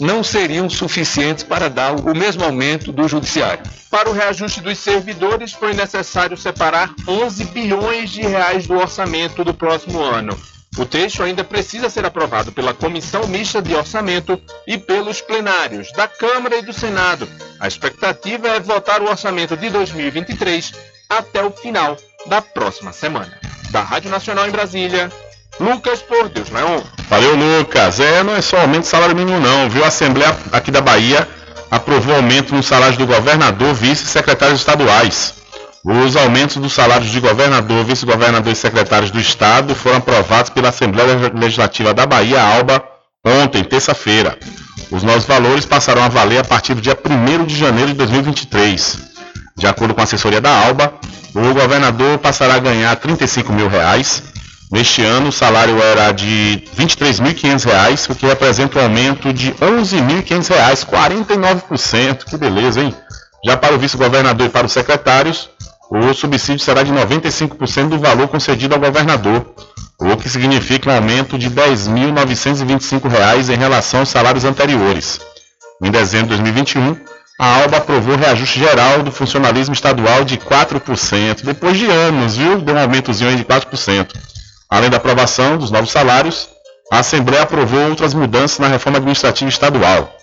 não seriam suficientes para dar o mesmo aumento do judiciário. Para o reajuste dos servidores, foi necessário separar 11 bilhões de reais do orçamento do próximo ano. O texto ainda precisa ser aprovado pela Comissão Mista de Orçamento e pelos plenários da Câmara e do Senado. A expectativa é votar o orçamento de 2023 até o final da próxima semana. Da Rádio Nacional em Brasília, Lucas Por Deus Leon. Valeu, Lucas. É, não é só aumento do salário mínimo, não, viu? A Assembleia aqui da Bahia aprovou aumento no salário do governador, vice e secretários estaduais. Os aumentos dos salários de governador, vice-governador e secretários do Estado foram aprovados pela Assembleia Legislativa da Bahia, ALBA, ontem, terça-feira. Os novos valores passarão a valer a partir do dia 1 de janeiro de 2023. De acordo com a assessoria da ALBA, o governador passará a ganhar 35 mil reais. Neste ano, o salário era de R$ 23.500, o que representa um aumento de R$ 11.500, 49%. Que beleza, hein? Já para o vice-governador e para os secretários, o subsídio será de 95% do valor concedido ao governador, o que significa um aumento de R$ 10.925 em relação aos salários anteriores. Em dezembro de 2021, a ALBA aprovou reajuste geral do funcionalismo estadual de 4%, depois de anos, viu? Deu um aumentozinho de 4%. Além da aprovação dos novos salários, a Assembleia aprovou outras mudanças na reforma administrativa estadual.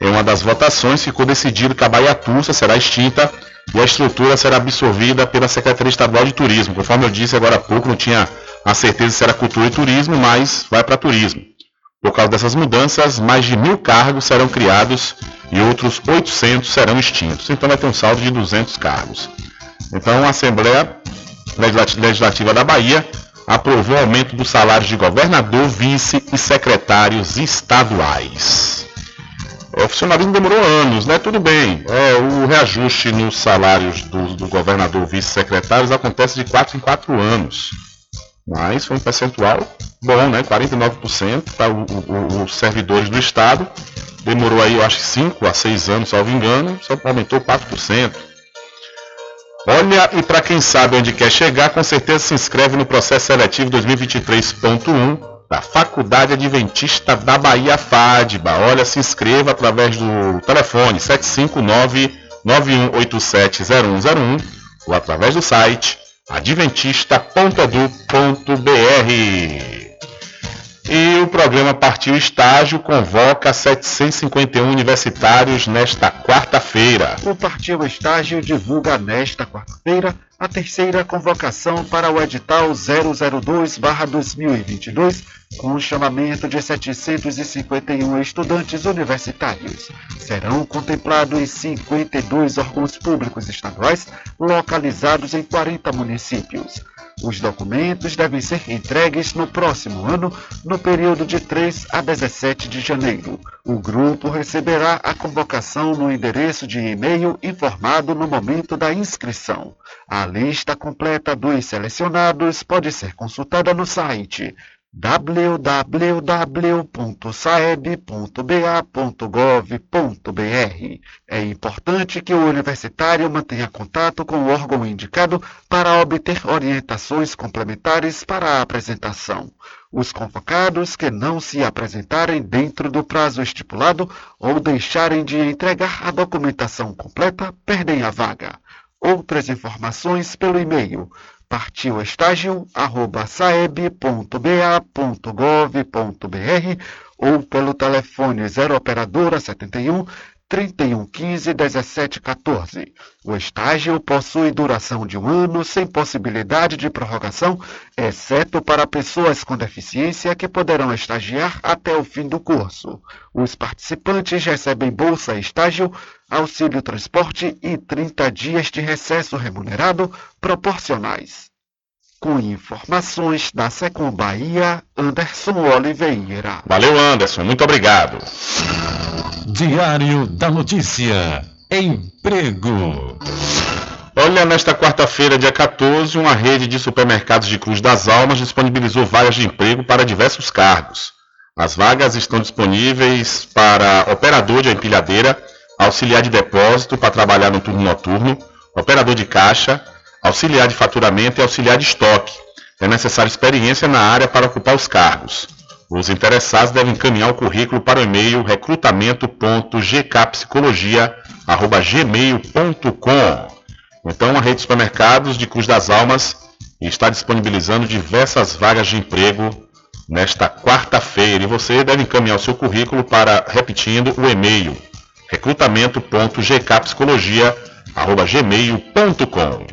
Em uma das votações, ficou decidido que a Bahia Tursa será extinta e a estrutura será absorvida pela Secretaria Estadual de Turismo. Conforme eu disse agora há pouco, não tinha a certeza se era cultura e turismo, mas vai para turismo. Por causa dessas mudanças, mais de mil cargos serão criados e outros 800 serão extintos. Então vai ter um saldo de 200 cargos. Então a Assembleia Legislativa da Bahia aprovou aumento dos salários de governador, vice e secretários estaduais. O funcionalismo demorou anos, né? Tudo bem. É, o reajuste nos salários do, do governador vice-secretários acontece de 4 em 4 anos. Mas foi um percentual bom, né? 49% para os servidores do Estado. Demorou aí, eu acho, 5 a 6 anos, salvo engano, só aumentou 4%. Olha, e para quem sabe onde quer chegar, com certeza se inscreve no processo seletivo 2023.1 da Faculdade Adventista da Bahia FADBA. Olha, se inscreva através do telefone 759-9187-0101 ou através do site adventista.edu.br. E o programa Partiu Estágio convoca 751 universitários nesta quarta-feira. O Partiu Estágio divulga nesta quarta-feira a terceira convocação para o edital 002-2022, com o chamamento de 751 estudantes universitários. Serão contemplados 52 órgãos públicos estaduais localizados em 40 municípios. Os documentos devem ser entregues no próximo ano, no período de 3 a 17 de janeiro. O grupo receberá a convocação no endereço de e-mail informado no momento da inscrição. A lista completa dos selecionados pode ser consultada no site www.saeb.ba.gov.br. É importante que o universitário mantenha contato com o órgão indicado para obter orientações complementares para a apresentação. Os convocados que não se apresentarem dentro do prazo estipulado ou deixarem de entregar a documentação completa perdem a vaga. Outras informações pelo e-mail partiu estágio arroba saeb.ba.gov.br ou pelo telefone 0 operadora 71 3115 1714. O estágio possui duração de um ano sem possibilidade de prorrogação, exceto para pessoas com deficiência que poderão estagiar até o fim do curso. Os participantes recebem bolsa estágio, auxílio transporte e 30 dias de recesso remunerado proporcionais. Com informações da Secom Bahia, Anderson Oliveira. Valeu, Anderson. Muito obrigado. Diário da Notícia. Emprego. Olha, nesta quarta-feira, dia 14, uma rede de supermercados de Cruz das Almas disponibilizou vagas de emprego para diversos cargos. As vagas estão disponíveis para operador de empilhadeira, auxiliar de depósito para trabalhar no turno noturno, operador de caixa, auxiliar de faturamento e auxiliar de estoque. É necessária experiência na área para ocupar os cargos. Os interessados devem encaminhar o currículo para o e-mail recrutamento.gkpsicologia.gmail.com Então, a rede de supermercados de Cruz das Almas está disponibilizando diversas vagas de emprego nesta quarta-feira. E você deve encaminhar o seu currículo para, repetindo, o e-mail recrutamento.gkpsicologia.gmail.com gmail.com.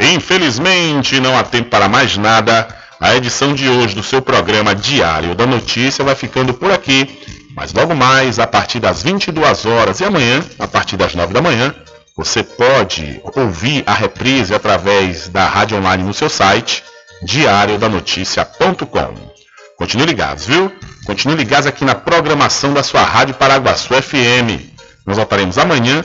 Infelizmente, não há tempo para mais nada. A edição de hoje do seu programa Diário da Notícia vai ficando por aqui. Mas logo mais, a partir das 22 horas e amanhã, a partir das 9 da manhã, você pode ouvir a reprise através da rádio online no seu site, diariodanoticia.com. Continue ligados, viu? Continue ligados aqui na programação da sua Rádio Paraguaçu FM. Nós voltaremos amanhã